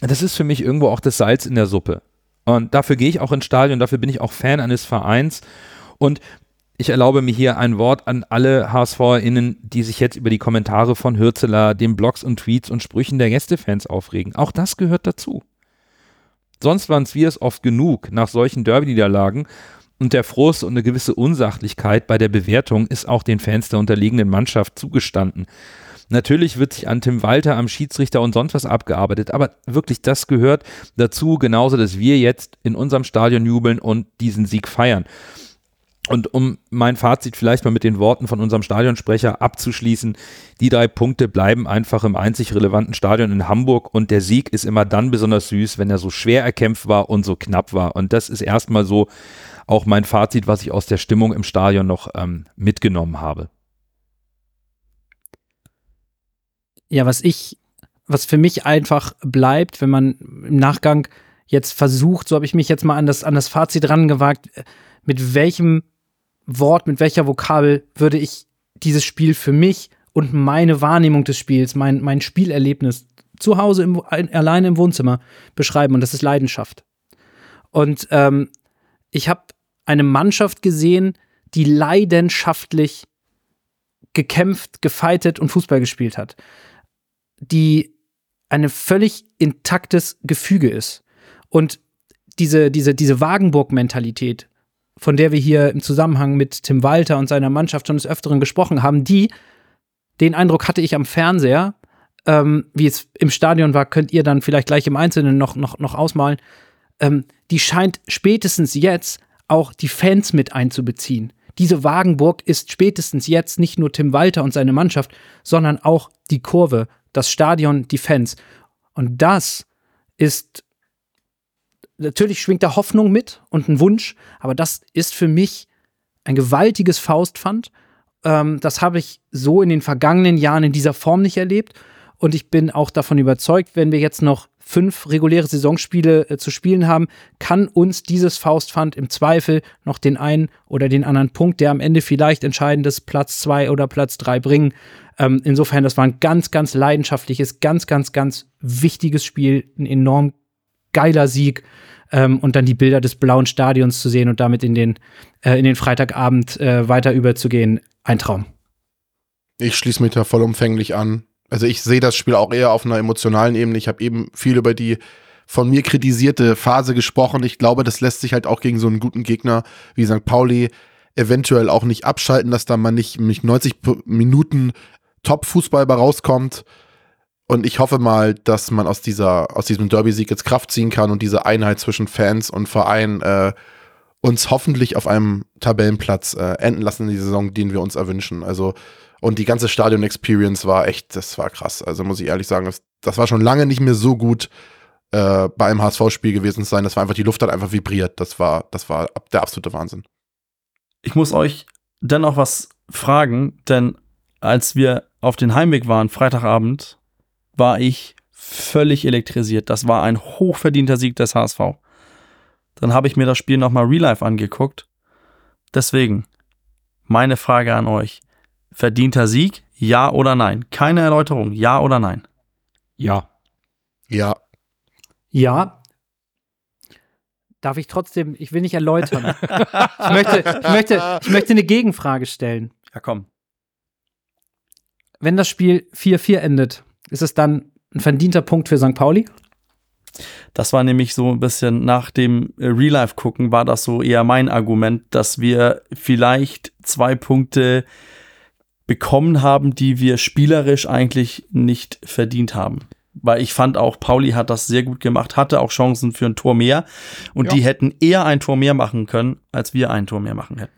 das ist für mich irgendwo auch das Salz in der Suppe. Und dafür gehe ich auch ins Stadion, dafür bin ich auch Fan eines Vereins. Und ich erlaube mir hier ein Wort an alle HSVerInnen, die sich jetzt über die Kommentare von Hürzeler, den Blogs und Tweets und Sprüchen der Gästefans aufregen. Auch das gehört dazu. Sonst waren es wir es oft genug nach solchen Derby-Niederlagen und der Frust und eine gewisse Unsachlichkeit bei der Bewertung ist auch den Fans der unterliegenden Mannschaft zugestanden. Natürlich wird sich an Tim Walter, am Schiedsrichter und sonst was abgearbeitet, aber wirklich das gehört dazu, genauso, dass wir jetzt in unserem Stadion jubeln und diesen Sieg feiern. Und um mein Fazit vielleicht mal mit den Worten von unserem Stadionsprecher abzuschließen, die drei Punkte bleiben einfach im einzig relevanten Stadion in Hamburg und der Sieg ist immer dann besonders süß, wenn er so schwer erkämpft war und so knapp war. Und das ist erstmal so auch mein Fazit, was ich aus der Stimmung im Stadion noch ähm, mitgenommen habe. Ja, was ich, was für mich einfach bleibt, wenn man im Nachgang jetzt versucht, so habe ich mich jetzt mal an das, an das Fazit rangewagt, mit welchem Wort, mit welcher Vokabel würde ich dieses Spiel für mich und meine Wahrnehmung des Spiels, mein, mein Spielerlebnis zu Hause im, alleine im Wohnzimmer beschreiben und das ist Leidenschaft. Und ähm, ich habe eine Mannschaft gesehen, die leidenschaftlich gekämpft, gefeitet und Fußball gespielt hat die ein völlig intaktes Gefüge ist. Und diese, diese, diese Wagenburg-Mentalität, von der wir hier im Zusammenhang mit Tim Walter und seiner Mannschaft schon des Öfteren gesprochen haben, die, den Eindruck hatte ich am Fernseher, ähm, wie es im Stadion war, könnt ihr dann vielleicht gleich im Einzelnen noch, noch, noch ausmalen, ähm, die scheint spätestens jetzt auch die Fans mit einzubeziehen. Diese Wagenburg ist spätestens jetzt nicht nur Tim Walter und seine Mannschaft, sondern auch die Kurve, das Stadion, die Fans. Und das ist, natürlich schwingt da Hoffnung mit und ein Wunsch, aber das ist für mich ein gewaltiges Faustpfand. Ähm, das habe ich so in den vergangenen Jahren in dieser Form nicht erlebt. Und ich bin auch davon überzeugt, wenn wir jetzt noch fünf reguläre Saisonspiele äh, zu spielen haben, kann uns dieses Faustpfand im Zweifel noch den einen oder den anderen Punkt, der am Ende vielleicht entscheidendes Platz zwei oder Platz drei bringen. Ähm, insofern, das war ein ganz, ganz leidenschaftliches, ganz, ganz, ganz wichtiges Spiel, ein enorm geiler Sieg. Ähm, und dann die Bilder des blauen Stadions zu sehen und damit in den, äh, in den Freitagabend äh, weiter überzugehen, ein Traum. Ich schließe mich da vollumfänglich an. Also ich sehe das Spiel auch eher auf einer emotionalen Ebene. Ich habe eben viel über die von mir kritisierte Phase gesprochen. Ich glaube, das lässt sich halt auch gegen so einen guten Gegner wie St. Pauli eventuell auch nicht abschalten, dass da man nicht, nicht 90 Minuten Top-Fußball rauskommt. Und ich hoffe mal, dass man aus dieser, aus diesem Derby-Sieg jetzt Kraft ziehen kann und diese Einheit zwischen Fans und Verein äh, uns hoffentlich auf einem Tabellenplatz äh, enden lassen in die Saison, den wir uns erwünschen. Also, und die ganze Stadion-Experience war echt, das war krass. Also muss ich ehrlich sagen, das, das war schon lange nicht mehr so gut äh, bei einem HSV-Spiel gewesen zu sein. Das war einfach, die Luft hat einfach vibriert. Das war, das war der absolute Wahnsinn. Ich muss euch dennoch was fragen, denn als wir auf den Heimweg waren, Freitagabend, war ich völlig elektrisiert. Das war ein hochverdienter Sieg des HSV. Dann habe ich mir das Spiel nochmal real life angeguckt. Deswegen, meine Frage an euch. Verdienter Sieg, ja oder nein? Keine Erläuterung, ja oder nein? Ja. Ja. Ja. Darf ich trotzdem, ich will nicht erläutern. *laughs* ich, möchte, ich, möchte, ich möchte eine Gegenfrage stellen. Ja, komm wenn das Spiel 4-4 endet, ist es dann ein verdienter Punkt für St. Pauli? Das war nämlich so ein bisschen nach dem äh, Real Life gucken, war das so eher mein Argument, dass wir vielleicht zwei Punkte bekommen haben, die wir spielerisch eigentlich nicht verdient haben. Weil ich fand auch, Pauli hat das sehr gut gemacht, hatte auch Chancen für ein Tor mehr und ja. die hätten eher ein Tor mehr machen können, als wir ein Tor mehr machen hätten.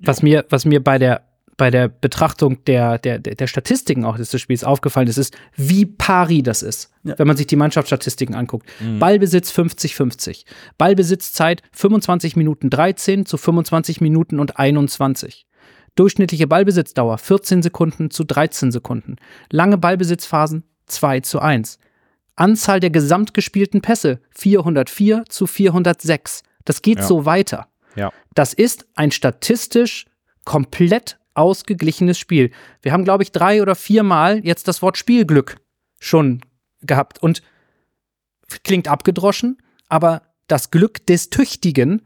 Was mir, was mir bei der bei der Betrachtung der, der, der Statistiken auch des Spiels aufgefallen ist, ist, wie pari das ist, Ja. wenn man sich die Mannschaftsstatistiken anguckt. Ballbesitz 50-50. Ballbesitzzeit 25 Minuten 13 zu 25 Minuten und 21. Durchschnittliche Ballbesitzdauer 14 Sekunden zu 13 Sekunden. Lange Ballbesitzphasen 2 zu 1. Anzahl der gesamt gespielten Pässe 404 zu 406. Das geht Ja. so weiter. Ja. Das ist ein statistisch komplett ausgeglichenes Spiel. Wir haben, glaube ich, drei oder viermal jetzt das Wort Spielglück schon gehabt und klingt abgedroschen, aber das Glück des Tüchtigen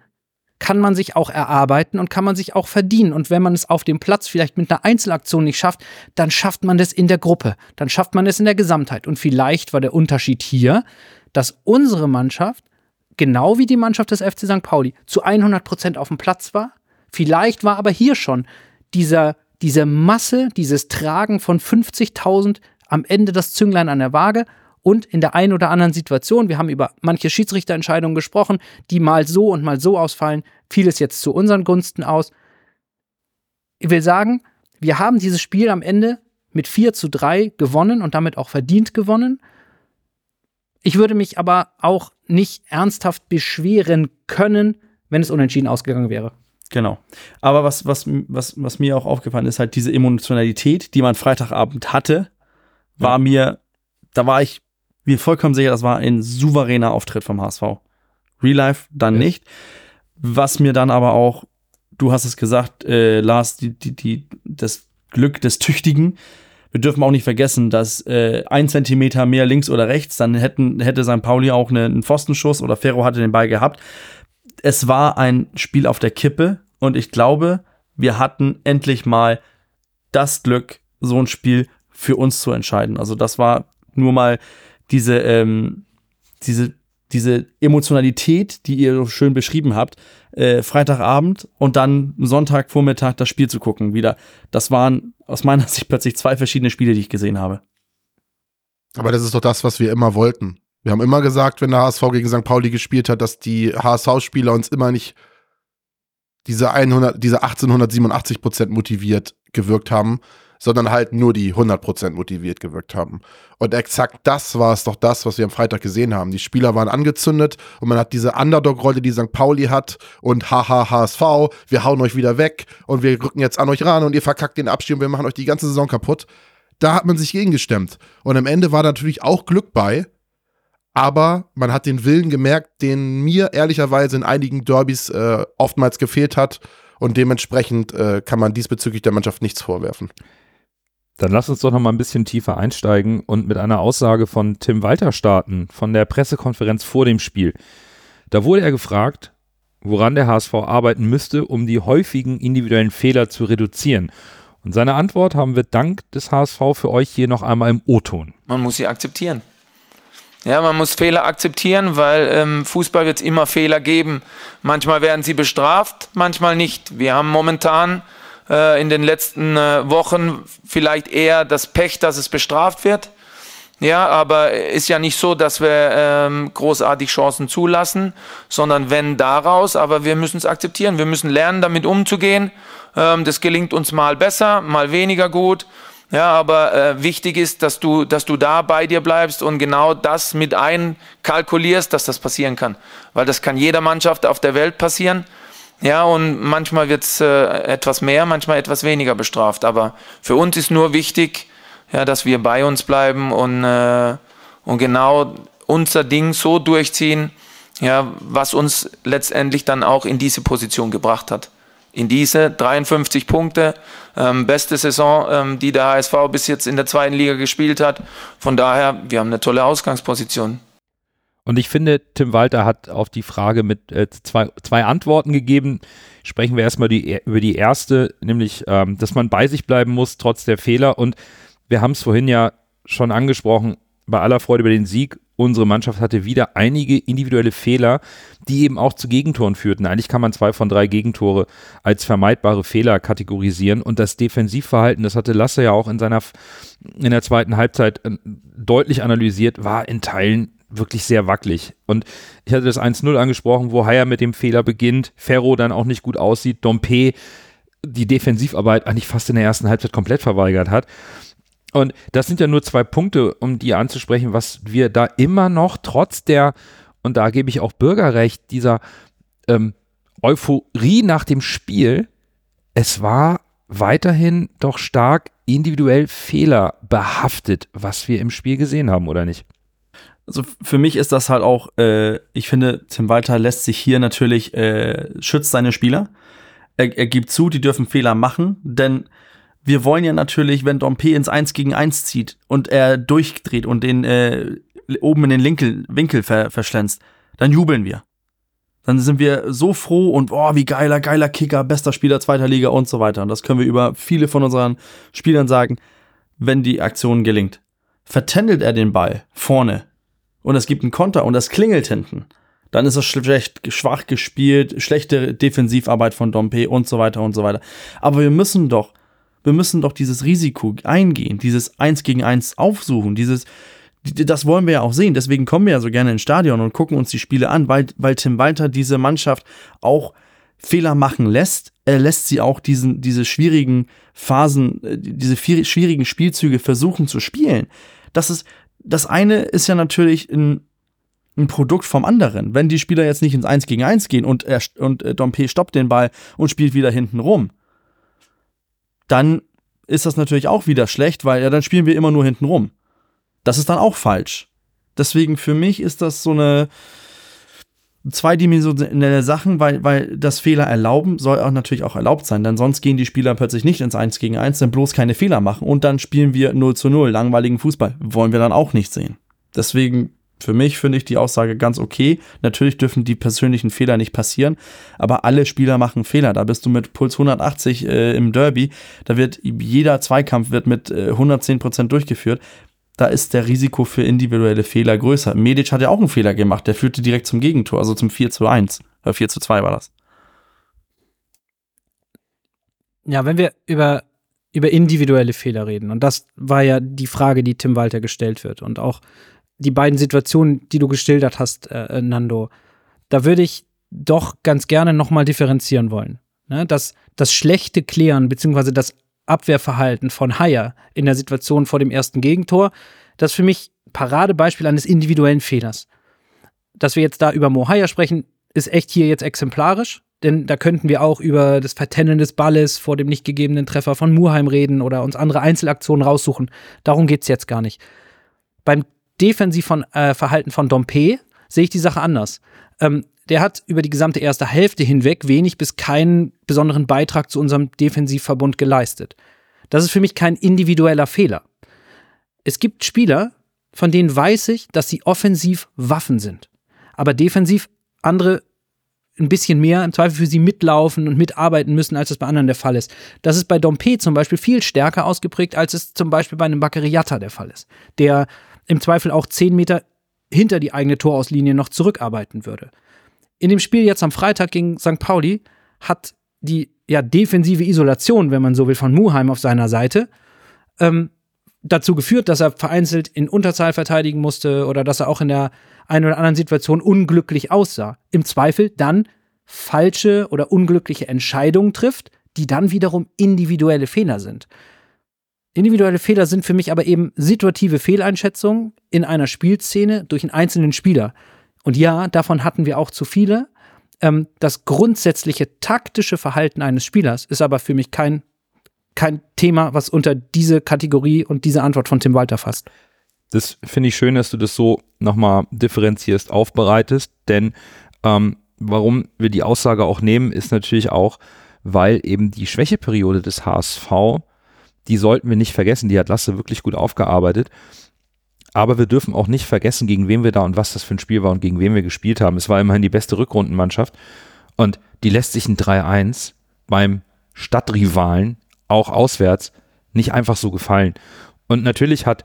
kann man sich auch erarbeiten und kann man sich auch verdienen. Und wenn man es auf dem Platz vielleicht mit einer Einzelaktion nicht schafft, dann schafft man es in der Gruppe, dann schafft man es in der Gesamtheit. Und vielleicht war der Unterschied hier, dass unsere Mannschaft, genau wie die Mannschaft des FC St. Pauli, zu 100 Prozent auf dem Platz war. Vielleicht war aber hier schon dieser, diese Masse, dieses Tragen von 50.000 am Ende das Zünglein an der Waage und in der einen oder anderen Situation, wir haben über manche Schiedsrichterentscheidungen gesprochen, die mal so und mal so ausfallen, fiel es jetzt zu unseren Gunsten aus. Ich will sagen, wir haben dieses Spiel am Ende mit 4 zu 3 gewonnen und damit auch verdient gewonnen. Ich würde mich aber auch nicht ernsthaft beschweren können, wenn es unentschieden ausgegangen wäre. Genau. Aber was, was, was, was mir auch aufgefallen ist, halt diese Emotionalität, die man Freitagabend hatte, war mir, da war ich mir vollkommen sicher, das war ein souveräner Auftritt vom HSV. Real Life dann Ja. nicht. Was mir dann aber auch, du hast es gesagt, äh, Lars, die, die, die, das Glück des Tüchtigen. Wir dürfen auch nicht vergessen, dass äh, ein Zentimeter mehr links oder rechts, dann hätten, hätte St. Pauli auch eine, einen Pfostenschuss oder Ferro hatte den Ball gehabt. Es war ein Spiel auf der Kippe und ich glaube, wir hatten endlich mal das Glück, so ein Spiel für uns zu entscheiden. Also das war nur mal diese, ähm, diese, diese Emotionalität, die ihr so schön beschrieben habt, äh, Freitagabend und dann Sonntagvormittag das Spiel zu gucken wieder. Das waren aus meiner *laughs* Sicht plötzlich zwei verschiedene Spiele, die ich gesehen habe. Aber das ist doch das, was wir immer wollten. Wir haben immer gesagt, wenn der HSV gegen St. Pauli gespielt hat, dass die HSV-Spieler uns immer nicht diese 100, diese 1887 Prozent motiviert gewirkt haben, sondern halt nur die 100 Prozent motiviert gewirkt haben. Und exakt das war es doch das, was wir am Freitag gesehen haben. Die Spieler waren angezündet und man hat diese Underdog-Rolle, die St. Pauli hat und haha HSV, wir hauen euch wieder weg und wir rücken jetzt an euch ran und ihr verkackt den Abstieg und wir machen euch die ganze Saison kaputt. Da hat man sich gegengestemmt. Und am Ende war natürlich auch Glück bei, aber man hat den Willen gemerkt, den mir ehrlicherweise in einigen Derbys äh, oftmals gefehlt hat. Und dementsprechend äh, kann man diesbezüglich der Mannschaft nichts vorwerfen. Dann lass uns doch noch mal ein bisschen tiefer einsteigen und mit einer Aussage von Tim Walter starten, von der Pressekonferenz vor dem Spiel. Da wurde er gefragt, woran der HSV arbeiten müsste, um die häufigen individuellen Fehler zu reduzieren. Und seine Antwort haben wir dank des HSV für euch hier noch einmal im O-Ton. Man muss sie akzeptieren. Ja, man muss Fehler akzeptieren, weil im Fußball wird es immer Fehler geben. Manchmal werden sie bestraft, manchmal nicht. Wir haben momentan äh, in den letzten äh, Wochen vielleicht eher das Pech, dass es bestraft wird. Ja, aber ist ja nicht so, dass wir ähm, großartig Chancen zulassen, sondern wenn daraus, aber wir müssen es akzeptieren. Wir müssen lernen, damit umzugehen. Ähm, das gelingt uns mal besser, mal weniger gut. Ja, aber äh, wichtig ist, dass du, dass du da bei dir bleibst und genau das mit einkalkulierst, dass das passieren kann. Weil das kann jeder Mannschaft auf der Welt passieren. Ja, und manchmal wird es äh, etwas mehr, manchmal etwas weniger bestraft. Aber für uns ist nur wichtig, ja, dass wir bei uns bleiben und, äh, und genau unser Ding so durchziehen, ja, was uns letztendlich dann auch in diese Position gebracht hat. In diese 53 Punkte, ähm, beste Saison, ähm, die der HSV bis jetzt in der zweiten Liga gespielt hat. Von daher, wir haben eine tolle Ausgangsposition. Und ich finde, Tim Walter hat auf die Frage mit äh, zwei, zwei Antworten gegeben. Sprechen wir erstmal die, über die erste, nämlich, ähm, dass man bei sich bleiben muss, trotz der Fehler. Und wir haben es vorhin ja schon angesprochen, bei aller Freude über den Sieg. Unsere Mannschaft hatte wieder einige individuelle Fehler, die eben auch zu Gegentoren führten. Eigentlich kann man zwei von drei Gegentore als vermeidbare Fehler kategorisieren. Und das Defensivverhalten, das hatte Lasse ja auch in seiner in der zweiten Halbzeit äh, deutlich analysiert, war in Teilen wirklich sehr wackelig. Und ich hatte das 1-0 angesprochen, wo Haier mit dem Fehler beginnt, Ferro dann auch nicht gut aussieht, Dompe die Defensivarbeit eigentlich fast in der ersten Halbzeit komplett verweigert hat. Und das sind ja nur zwei Punkte, um die anzusprechen, was wir da immer noch trotz der, und da gebe ich auch Bürgerrecht, dieser ähm, Euphorie nach dem Spiel, es war weiterhin doch stark individuell fehlerbehaftet, was wir im Spiel gesehen haben, oder nicht? Also für mich ist das halt auch, äh, ich finde, Tim Walter lässt sich hier natürlich, äh, schützt seine Spieler. Er, er gibt zu, die dürfen Fehler machen, denn wir wollen ja natürlich, wenn Dompe ins 1 gegen 1 zieht und er durchdreht und den äh, oben in den Winkel, Winkel ver, verschlänzt, dann jubeln wir. Dann sind wir so froh und oh, wie geiler, geiler Kicker, bester Spieler zweiter Liga und so weiter. Und das können wir über viele von unseren Spielern sagen, wenn die Aktion gelingt. Vertändelt er den Ball vorne und es gibt einen Konter und das klingelt hinten, dann ist es schlecht, schwach gespielt, schlechte Defensivarbeit von Dompe und so weiter und so weiter. Aber wir müssen doch, wir müssen doch dieses Risiko eingehen, dieses Eins gegen Eins aufsuchen, dieses, das wollen wir ja auch sehen. Deswegen kommen wir ja so gerne ins Stadion und gucken uns die Spiele an, weil, weil Tim Walter diese Mannschaft auch Fehler machen lässt. Er lässt sie auch diesen, diese schwierigen Phasen, äh, diese schwierigen Spielzüge versuchen zu spielen. Das ist, das eine ist ja natürlich ein, ein Produkt vom anderen. Wenn die Spieler jetzt nicht ins 1 gegen 1 gehen und, er, und äh, Dompe stoppt den Ball und spielt wieder hinten rum, dann ist das natürlich auch wieder schlecht, weil ja, dann spielen wir immer nur hinten rum. Das ist dann auch falsch. Deswegen für mich ist das so eine zweidimensionelle Sachen, weil, weil das Fehler erlauben soll auch natürlich auch erlaubt sein, denn sonst gehen die Spieler plötzlich nicht ins 1 gegen 1, dann bloß keine Fehler machen und dann spielen wir 0 zu 0, langweiligen Fußball. Wollen wir dann auch nicht sehen. Deswegen für mich finde ich die Aussage ganz okay. Natürlich dürfen die persönlichen Fehler nicht passieren, aber alle Spieler machen Fehler. Da bist du mit Puls 180 äh, im Derby, da wird jeder Zweikampf wird mit äh, 110 Prozent durchgeführt da ist der Risiko für individuelle Fehler größer. Medic hat ja auch einen Fehler gemacht, der führte direkt zum Gegentor, also zum 4 zu 1. Oder 4 zu 2 war das. Ja, wenn wir über, über individuelle Fehler reden, und das war ja die Frage, die Tim Walter gestellt wird, und auch die beiden Situationen, die du geschildert hast, äh, äh Nando, da würde ich doch ganz gerne nochmal differenzieren wollen. Ne? Das, das schlechte Klären, beziehungsweise das Abwehrverhalten von Haier in der Situation vor dem ersten Gegentor, das ist für mich Paradebeispiel eines individuellen Fehlers. Dass wir jetzt da über Mo Haier sprechen, ist echt hier jetzt exemplarisch, denn da könnten wir auch über das Vertennen des Balles vor dem nicht gegebenen Treffer von Murheim reden oder uns andere Einzelaktionen raussuchen. Darum geht es jetzt gar nicht. Beim Defensivverhalten von, äh, von Dompe sehe ich die Sache anders. Ähm, der hat über die gesamte erste Hälfte hinweg wenig bis keinen besonderen Beitrag zu unserem Defensivverbund geleistet. Das ist für mich kein individueller Fehler. Es gibt Spieler, von denen weiß ich, dass sie offensiv Waffen sind, aber defensiv andere ein bisschen mehr im Zweifel für sie mitlaufen und mitarbeiten müssen, als es bei anderen der Fall ist. Das ist bei Dompe zum Beispiel viel stärker ausgeprägt, als es zum Beispiel bei einem Bakariata der Fall ist, der im Zweifel auch zehn Meter hinter die eigene Torauslinie noch zurückarbeiten würde in dem Spiel jetzt am Freitag gegen St. Pauli hat die ja, defensive Isolation, wenn man so will, von Muheim auf seiner Seite ähm, dazu geführt, dass er vereinzelt in Unterzahl verteidigen musste oder dass er auch in der einen oder anderen Situation unglücklich aussah. Im Zweifel dann falsche oder unglückliche Entscheidungen trifft, die dann wiederum individuelle Fehler sind. Individuelle Fehler sind für mich aber eben situative Fehleinschätzungen in einer Spielszene durch einen einzelnen Spieler. Und ja, davon hatten wir auch zu viele. Ähm, das grundsätzliche taktische Verhalten eines Spielers ist aber für mich kein, kein Thema, was unter diese Kategorie und diese Antwort von Tim Walter fasst. Das finde ich schön, dass du das so nochmal differenzierst, aufbereitest, denn ähm, warum wir die Aussage auch nehmen, ist natürlich auch, weil eben die Schwächeperiode des HSV, die sollten wir nicht vergessen, die hat Lasse wirklich gut aufgearbeitet. Aber wir dürfen auch nicht vergessen, gegen wen wir da und was das für ein Spiel war und gegen wen wir gespielt haben. Es war immerhin die beste Rückrundenmannschaft. Und die lässt sich ein 3-1 beim Stadtrivalen, auch auswärts, nicht einfach so gefallen. Und natürlich hat,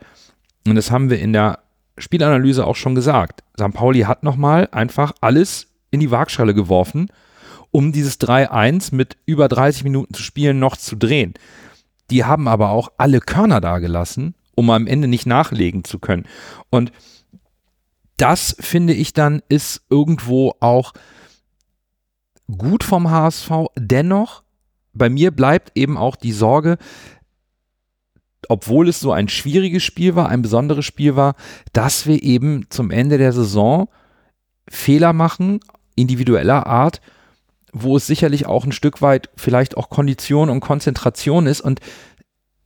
und das haben wir in der Spielanalyse auch schon gesagt, St. Pauli hat nochmal einfach alles in die Waagschale geworfen, um dieses 3-1 mit über 30 Minuten zu spielen noch zu drehen. Die haben aber auch alle Körner da gelassen um am Ende nicht nachlegen zu können. Und das finde ich dann ist irgendwo auch gut vom HSV. Dennoch bei mir bleibt eben auch die Sorge, obwohl es so ein schwieriges Spiel war, ein besonderes Spiel war, dass wir eben zum Ende der Saison Fehler machen, individueller Art, wo es sicherlich auch ein Stück weit vielleicht auch Kondition und Konzentration ist und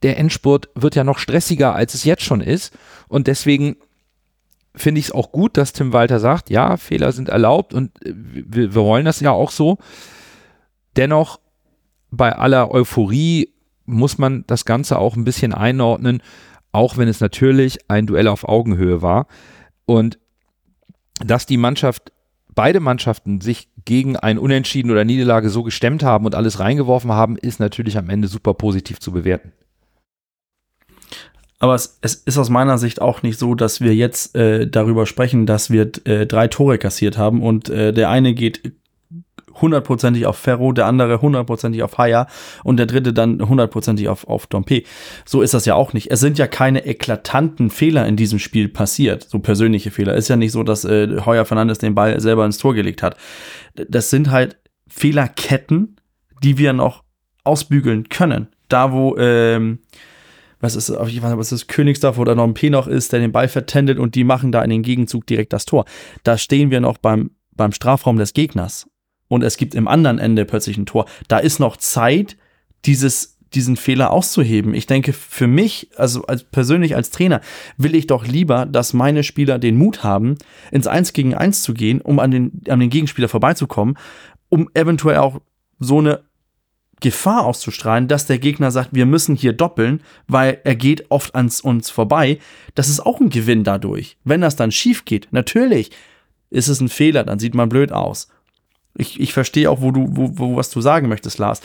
der Endspurt wird ja noch stressiger, als es jetzt schon ist und deswegen finde ich es auch gut, dass Tim Walter sagt, ja, Fehler sind erlaubt und wir, wir wollen das ja auch so. Dennoch bei aller Euphorie muss man das Ganze auch ein bisschen einordnen, auch wenn es natürlich ein Duell auf Augenhöhe war. Und dass die Mannschaft, beide Mannschaften sich gegen ein Unentschieden oder Niederlage so gestemmt haben und alles reingeworfen haben, ist natürlich am Ende super positiv zu bewerten. Aber es, es ist aus meiner Sicht auch nicht so, dass wir jetzt äh, darüber sprechen, dass wir äh, drei Tore kassiert haben und äh, der eine geht hundertprozentig auf Ferro, der andere hundertprozentig auf Haya und der dritte dann hundertprozentig auf, auf Dompe. So ist das ja auch nicht. Es sind ja keine eklatanten Fehler in diesem Spiel passiert, so persönliche Fehler. Ist ja nicht so, dass äh, Heuer Fernandes den Ball selber ins Tor gelegt hat. Das sind halt Fehlerketten, die wir noch ausbügeln können. Da, wo, ähm, was ist, ich weiß nicht, was ist Königsdorf oder noch ein P noch ist, der den Ball vertändelt und die machen da in den Gegenzug direkt das Tor. Da stehen wir noch beim, beim Strafraum des Gegners und es gibt im anderen Ende plötzlich ein Tor. Da ist noch Zeit, dieses, diesen Fehler auszuheben. Ich denke, für mich, also als, persönlich als Trainer, will ich doch lieber, dass meine Spieler den Mut haben, ins Eins gegen Eins zu gehen, um an den, an den Gegenspieler vorbeizukommen, um eventuell auch so eine Gefahr auszustrahlen, dass der Gegner sagt, wir müssen hier doppeln, weil er geht oft an uns vorbei. Das ist auch ein Gewinn dadurch. Wenn das dann schief geht, natürlich ist es ein Fehler, dann sieht man blöd aus. Ich, ich verstehe auch, wo du, wo, wo, was du sagen möchtest, Lars.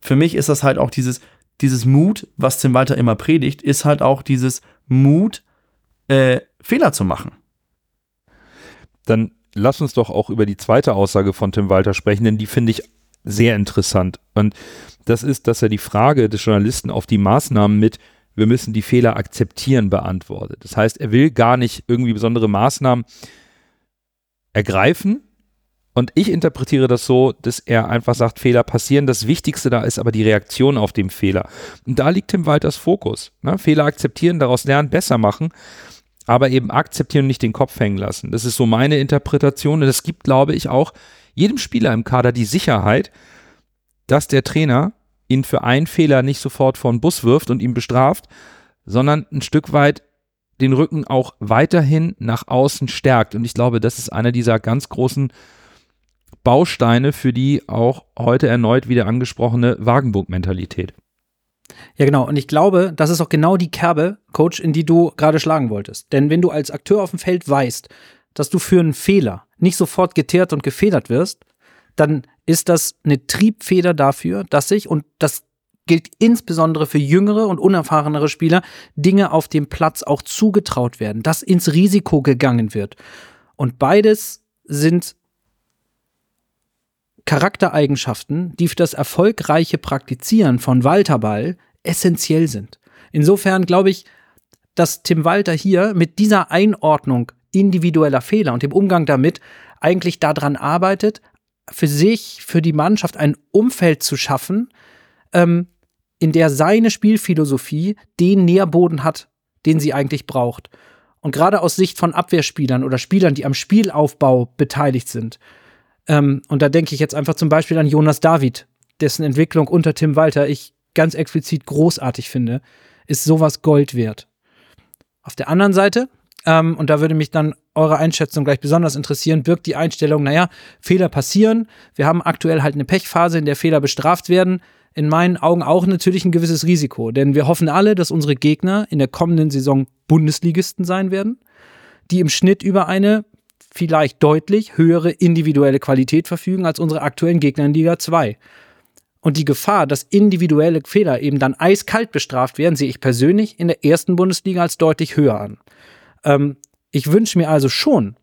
Für mich ist das halt auch dieses, dieses Mut, was Tim Walter immer predigt, ist halt auch dieses Mut, äh, Fehler zu machen. Dann lass uns doch auch über die zweite Aussage von Tim Walter sprechen, denn die finde ich sehr interessant. Und das ist, dass er die Frage des Journalisten auf die Maßnahmen mit wir müssen die Fehler akzeptieren beantwortet. Das heißt, er will gar nicht irgendwie besondere Maßnahmen ergreifen, und ich interpretiere das so, dass er einfach sagt, Fehler passieren. Das Wichtigste da ist aber die Reaktion auf den Fehler. Und da liegt Tim Walters Fokus. Ne? Fehler akzeptieren, daraus lernen, besser machen, aber eben akzeptieren und nicht den Kopf hängen lassen. Das ist so meine Interpretation. Und es gibt, glaube ich, auch jedem Spieler im Kader die Sicherheit, dass der Trainer ihn für einen Fehler nicht sofort vor den Bus wirft und ihn bestraft, sondern ein Stück weit den Rücken auch weiterhin nach außen stärkt. Und ich glaube, das ist einer dieser ganz großen Bausteine für die auch heute erneut wieder angesprochene Wagenburg-Mentalität. Ja, genau. Und ich glaube, das ist auch genau die Kerbe, Coach, in die du gerade schlagen wolltest. Denn wenn du als Akteur auf dem Feld weißt, dass du für einen Fehler nicht sofort geteert und gefedert wirst, dann ist das eine Triebfeder dafür, dass sich, und das gilt insbesondere für jüngere und unerfahrenere Spieler, Dinge auf dem Platz auch zugetraut werden, dass ins Risiko gegangen wird. Und beides sind Charaktereigenschaften, die für das erfolgreiche Praktizieren von Walter Ball essentiell sind. Insofern glaube ich, dass Tim Walter hier mit dieser Einordnung individueller Fehler und dem Umgang damit eigentlich daran arbeitet, für sich, für die Mannschaft ein Umfeld zu schaffen, ähm, in der seine Spielphilosophie den Nährboden hat, den sie eigentlich braucht. Und gerade aus Sicht von Abwehrspielern oder Spielern, die am Spielaufbau beteiligt sind, ähm, und da denke ich jetzt einfach zum Beispiel an Jonas David, dessen Entwicklung unter Tim Walter ich ganz explizit großartig finde, ist sowas Gold wert. Auf der anderen Seite, ähm, und da würde mich dann eure Einschätzung gleich besonders interessieren, birgt die Einstellung, naja, Fehler passieren, wir haben aktuell halt eine Pechphase, in der Fehler bestraft werden, in meinen Augen auch natürlich ein gewisses Risiko, denn wir hoffen alle, dass unsere Gegner in der kommenden Saison Bundesligisten sein werden, die im Schnitt über eine vielleicht deutlich höhere individuelle Qualität verfügen als unsere aktuellen Gegner in Liga 2. Und die Gefahr, dass individuelle Fehler eben dann eiskalt bestraft werden, sehe ich persönlich in der ersten Bundesliga als deutlich höher an. Ähm, ich wünsche mir also schon,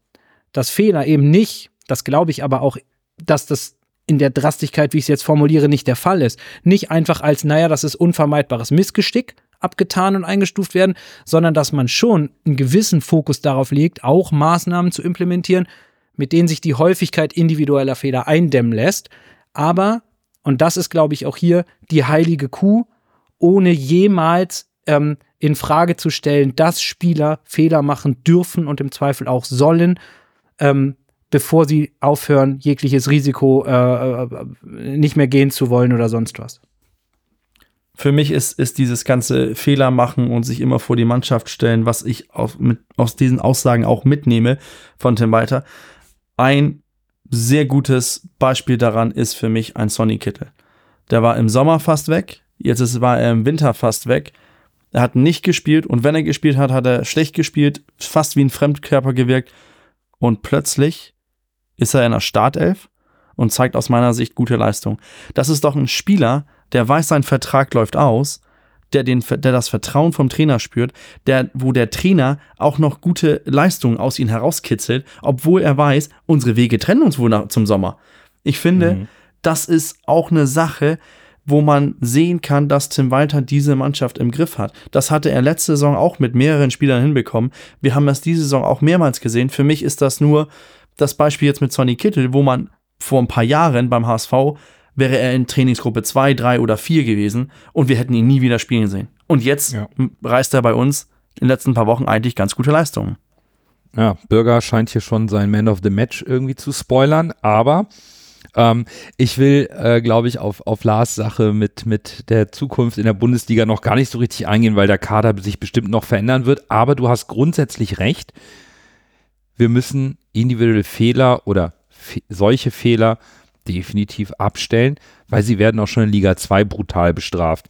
dass Fehler eben nicht, das glaube ich aber auch, dass das in der Drastigkeit, wie ich es jetzt formuliere, nicht der Fall ist, nicht einfach als, naja, das ist unvermeidbares Missgeschick, abgetan und eingestuft werden, sondern dass man schon einen gewissen Fokus darauf legt, auch Maßnahmen zu implementieren, mit denen sich die Häufigkeit individueller Fehler eindämmen lässt, aber Und das ist, glaube ich, auch hier die heilige Kuh, ohne jemals ähm, in Frage zu stellen, dass Spieler Fehler machen dürfen und im Zweifel auch sollen, ähm, bevor sie aufhören, jegliches Risiko äh, äh, nicht mehr gehen zu wollen oder sonst was. Für mich ist, ist dieses ganze Fehler machen und sich immer vor die Mannschaft stellen, was ich aus, mit, aus diesen Aussagen auch mitnehme von Tim Walter, ein sehr gutes Beispiel daran ist für mich ein Sonny Kittel. Der war im Sommer fast weg, jetzt ist, war er im Winter fast weg. Er hat nicht gespielt und wenn er gespielt hat, hat er schlecht gespielt, fast wie ein Fremdkörper gewirkt. Und plötzlich ist er in der Startelf und zeigt aus meiner Sicht gute Leistung. Das ist doch ein Spieler, der weiß, sein Vertrag läuft aus, der, den, der das Vertrauen vom Trainer spürt, der, wo der Trainer auch noch gute Leistungen aus ihm herauskitzelt, obwohl er weiß, unsere Wege trennen uns wohl nach, zum Sommer. Ich finde, mhm. das ist auch eine Sache, wo man sehen kann, dass Tim Walter diese Mannschaft im Griff hat. Das hatte er letzte Saison auch mit mehreren Spielern hinbekommen. Wir haben das diese Saison auch mehrmals gesehen. Für mich ist das nur das Beispiel jetzt mit Sonny Kittel, wo man vor ein paar Jahren beim HSV wäre er in Trainingsgruppe 2, 3 oder 4 gewesen und wir hätten ihn nie wieder spielen sehen. Und jetzt ja. reißt er bei uns in den letzten paar Wochen eigentlich ganz gute Leistungen. Ja, Bürger scheint hier schon sein Man of the Match irgendwie zu spoilern, aber ähm, ich will, äh, glaube ich, auf, auf Lars Sache mit, mit der Zukunft in der Bundesliga noch gar nicht so richtig eingehen, weil der Kader sich bestimmt noch verändern wird. Aber du hast grundsätzlich recht. Wir müssen individuelle Fehler oder fe solche Fehler definitiv abstellen, weil sie werden auch schon in Liga 2 brutal bestraft.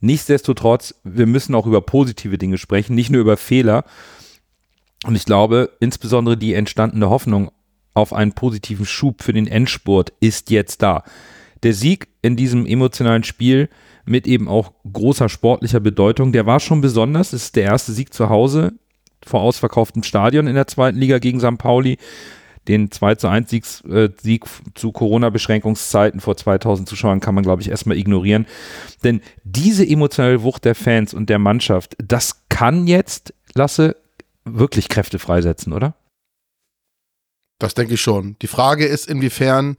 Nichtsdestotrotz, wir müssen auch über positive Dinge sprechen, nicht nur über Fehler. Und ich glaube, insbesondere die entstandene Hoffnung auf einen positiven Schub für den Endspurt ist jetzt da. Der Sieg in diesem emotionalen Spiel mit eben auch großer sportlicher Bedeutung, der war schon besonders. Es ist der erste Sieg zu Hause vor ausverkauftem Stadion in der zweiten Liga gegen St. Pauli. Den 2 zu 1 Sieg, äh, Sieg zu Corona-Beschränkungszeiten vor 2000 Zuschauern kann man, glaube ich, erstmal ignorieren. Denn diese emotionale Wucht der Fans und der Mannschaft, das kann jetzt, Lasse, wirklich Kräfte freisetzen, oder? Das denke ich schon. Die Frage ist, inwiefern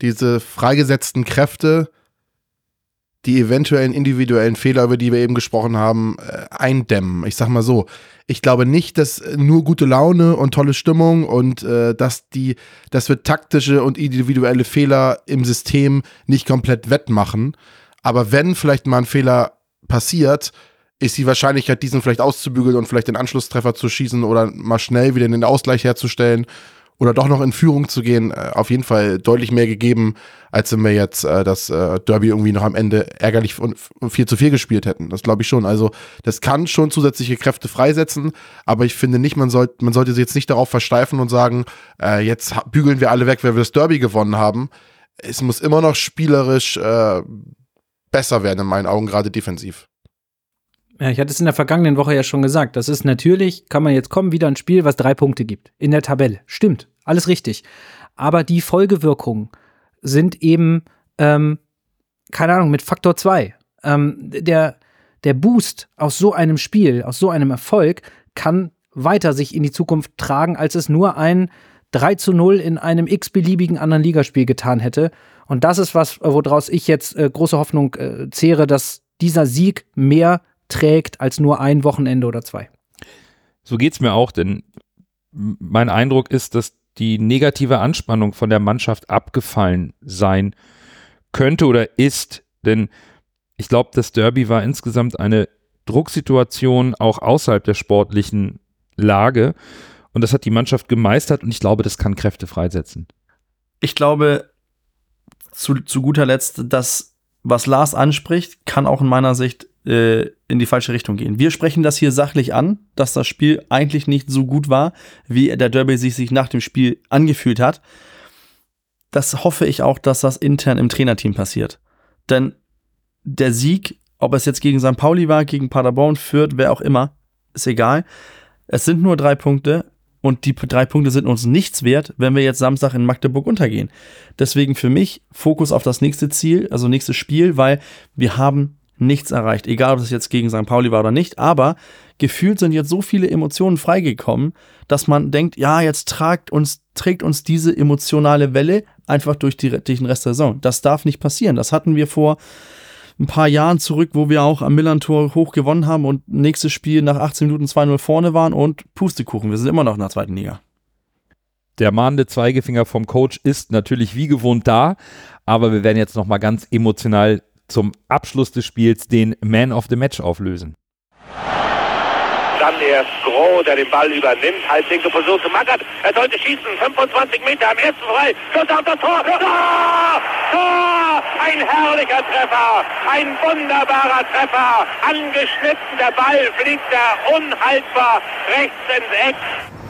diese freigesetzten Kräfte die eventuellen individuellen Fehler, über die wir eben gesprochen haben, äh, eindämmen. Ich sag mal so, ich glaube nicht, dass nur gute Laune und tolle Stimmung und äh, dass die, dass wir taktische und individuelle Fehler im System nicht komplett wettmachen. Aber wenn vielleicht mal ein Fehler passiert, ist die Wahrscheinlichkeit, diesen vielleicht auszubügeln und vielleicht den Anschlusstreffer zu schießen oder mal schnell wieder den Ausgleich herzustellen oder doch noch in Führung zu gehen, äh, auf jeden Fall deutlich mehr gegeben, als wenn wir jetzt äh, das äh, Derby irgendwie noch am Ende ärgerlich und 4 zu 4 gespielt hätten. Das glaube ich schon. Also das kann schon zusätzliche Kräfte freisetzen, aber ich finde nicht, man, soll, man sollte sich jetzt nicht darauf versteifen und sagen, äh, jetzt bügeln wir alle weg, weil wir das Derby gewonnen haben. Es muss immer noch spielerisch äh, besser werden, in meinen Augen, gerade defensiv. Ja, ich hatte es in der vergangenen Woche ja schon gesagt. Das ist natürlich, kann man jetzt kommen, wieder ein Spiel, was drei Punkte gibt. In der Tabelle. Stimmt. Alles richtig. Aber die Folgewirkungen sind eben, ähm, keine Ahnung, mit Faktor 2. Ähm, der, der Boost aus so einem Spiel, aus so einem Erfolg, kann weiter sich in die Zukunft tragen, als es nur ein 3 zu 0 in einem x-beliebigen anderen Ligaspiel getan hätte. Und das ist was, woraus ich jetzt äh, große Hoffnung äh, zehre, dass dieser Sieg mehr trägt als nur ein Wochenende oder zwei. So geht es mir auch, denn mein Eindruck ist, dass die negative Anspannung von der Mannschaft abgefallen sein könnte oder ist, denn ich glaube, das Derby war insgesamt eine Drucksituation auch außerhalb der sportlichen Lage und das hat die Mannschaft gemeistert und ich glaube, das kann Kräfte freisetzen. Ich glaube zu, zu guter Letzt, dass was Lars anspricht, kann auch in meiner Sicht äh, in die falsche Richtung gehen. Wir sprechen das hier sachlich an, dass das Spiel eigentlich nicht so gut war, wie der Derby sich, sich nach dem Spiel angefühlt hat. Das hoffe ich auch, dass das intern im Trainerteam passiert. Denn der Sieg, ob es jetzt gegen St. Pauli war, gegen Paderborn, Fürth, wer auch immer, ist egal. Es sind nur drei Punkte und die drei Punkte sind uns nichts wert, wenn wir jetzt Samstag in Magdeburg untergehen. Deswegen für mich Fokus auf das nächste Ziel, also nächstes Spiel, weil wir haben nichts erreicht. Egal, ob es jetzt gegen St. Pauli war oder nicht, aber gefühlt sind jetzt so viele Emotionen freigekommen, dass man denkt, ja, jetzt tragt uns, trägt uns diese emotionale Welle einfach durch, die, durch den Rest der Saison. Das darf nicht passieren. Das hatten wir vor ein paar Jahren zurück, wo wir auch am Millantor hoch gewonnen haben und nächstes Spiel nach 18 Minuten 2-0 vorne waren und Pustekuchen. Wir sind immer noch in der zweiten Liga. Der mahnende Zweigefinger vom Coach ist natürlich wie gewohnt da, aber wir werden jetzt nochmal ganz emotional zum Abschluss des Spiels den Man of the Match auflösen. Dann erst Groh, der den Ball übernimmt. Halblinke Position zu Magath. Er sollte schießen. 25 Meter am ersten frei. Schuss auf das Tor. Tor! Tor! Ein herrlicher Treffer. Ein wunderbarer Treffer. Angeschnitten. Der Ball fliegt da unhaltbar rechts ins Eck.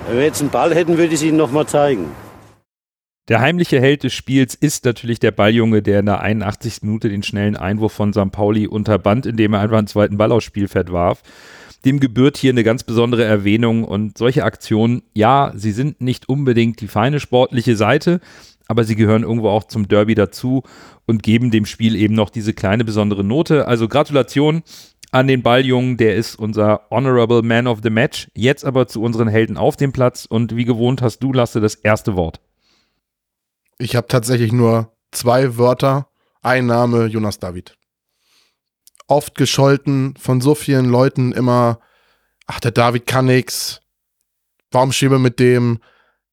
Wenn wir jetzt einen Ball hätten, würde ich es Ihnen nochmal zeigen. Der heimliche Held des Spiels ist natürlich der Balljunge, der in der 81. Minute den schnellen Einwurf von St. Pauli unterband, indem er einfach einen zweiten Ball aufs Spielfeld warf. Dem gebührt hier eine ganz besondere Erwähnung und solche Aktionen, ja, sie sind nicht unbedingt die feine sportliche Seite, aber sie gehören irgendwo auch zum Derby dazu und geben dem Spiel eben noch diese kleine besondere Note. Also Gratulation an den Balljungen, der ist unser Honorable Man of the Match. Jetzt aber zu unseren Helden auf dem Platz und wie gewohnt hast du, Lasse, das erste Wort. Ich habe tatsächlich nur zwei Wörter. Ein Name, Jonas David. Oft gescholten von so vielen Leuten immer, ach, der David kann nix. Warum schiebe mit dem?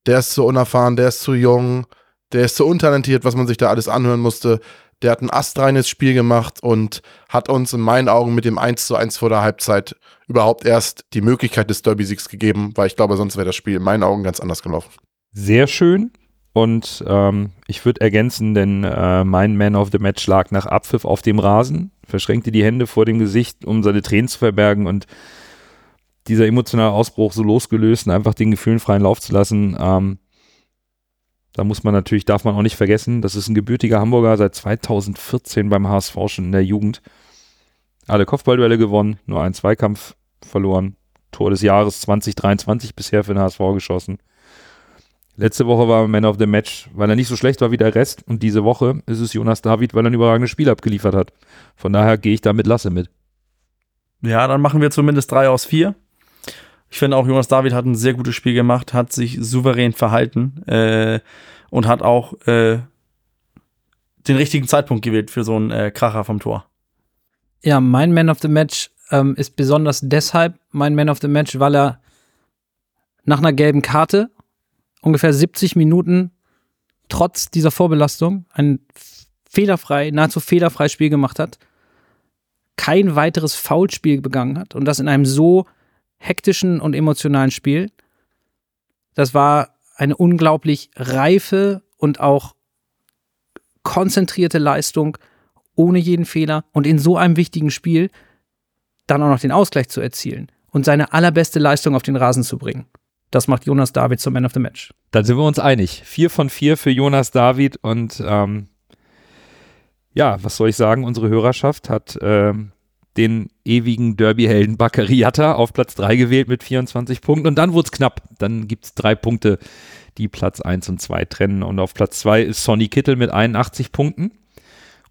Der ist zu unerfahren, der ist zu jung, der ist zu untalentiert, was man sich da alles anhören musste. Der hat ein astreines Spiel gemacht und hat uns in meinen Augen mit dem 1 zu 1 vor der Halbzeit überhaupt erst die Möglichkeit des Derby-Siegs gegeben, weil ich glaube, sonst wäre das Spiel in meinen Augen ganz anders gelaufen. Sehr schön. Und ähm, ich würde ergänzen, denn äh, mein Man of the Match lag nach Abpfiff auf dem Rasen, verschränkte die Hände vor dem Gesicht, um seine Tränen zu verbergen und dieser emotionale Ausbruch so losgelöst und einfach den Gefühlen freien Lauf zu lassen. Ähm, da muss man natürlich, darf man auch nicht vergessen, das ist ein gebürtiger Hamburger, seit 2014 beim HSV schon in der Jugend. Alle Kopfballduelle gewonnen, nur einen Zweikampf verloren. Tor des Jahres 2023 bisher für den HSV geschossen. Letzte Woche war er Man of the Match, weil er nicht so schlecht war wie der Rest. Und diese Woche ist es Jonas David, weil er ein überragendes Spiel abgeliefert hat. Von daher gehe ich da mit Lasse mit. Ja, dann machen wir zumindest drei aus vier. Ich finde auch, Jonas David hat ein sehr gutes Spiel gemacht, hat sich souverän verhalten äh, und hat auch äh, den richtigen Zeitpunkt gewählt für so einen äh, Kracher vom Tor. Ja, mein Man of the Match ähm, ist besonders deshalb mein Man of the Match, weil er nach einer gelben Karte ungefähr 70 Minuten trotz dieser Vorbelastung ein fehlerfrei, nahezu fehlerfrei Spiel gemacht hat, kein weiteres Foulspiel begangen hat und das in einem so hektischen und emotionalen Spiel. Das war eine unglaublich reife und auch konzentrierte Leistung ohne jeden Fehler und in so einem wichtigen Spiel dann auch noch den Ausgleich zu erzielen und seine allerbeste Leistung auf den Rasen zu bringen. Das macht Jonas David zum Man of the Match. Dann sind wir uns einig. Vier von vier für Jonas David und ähm, ja, was soll ich sagen? Unsere Hörerschaft hat ähm, den ewigen Derby-Helden Bakariata auf Platz 3 gewählt mit 24 Punkten und dann wurde es knapp. Dann gibt es drei Punkte, die Platz 1 und 2 trennen und auf Platz 2 ist Sonny Kittel mit 81 Punkten.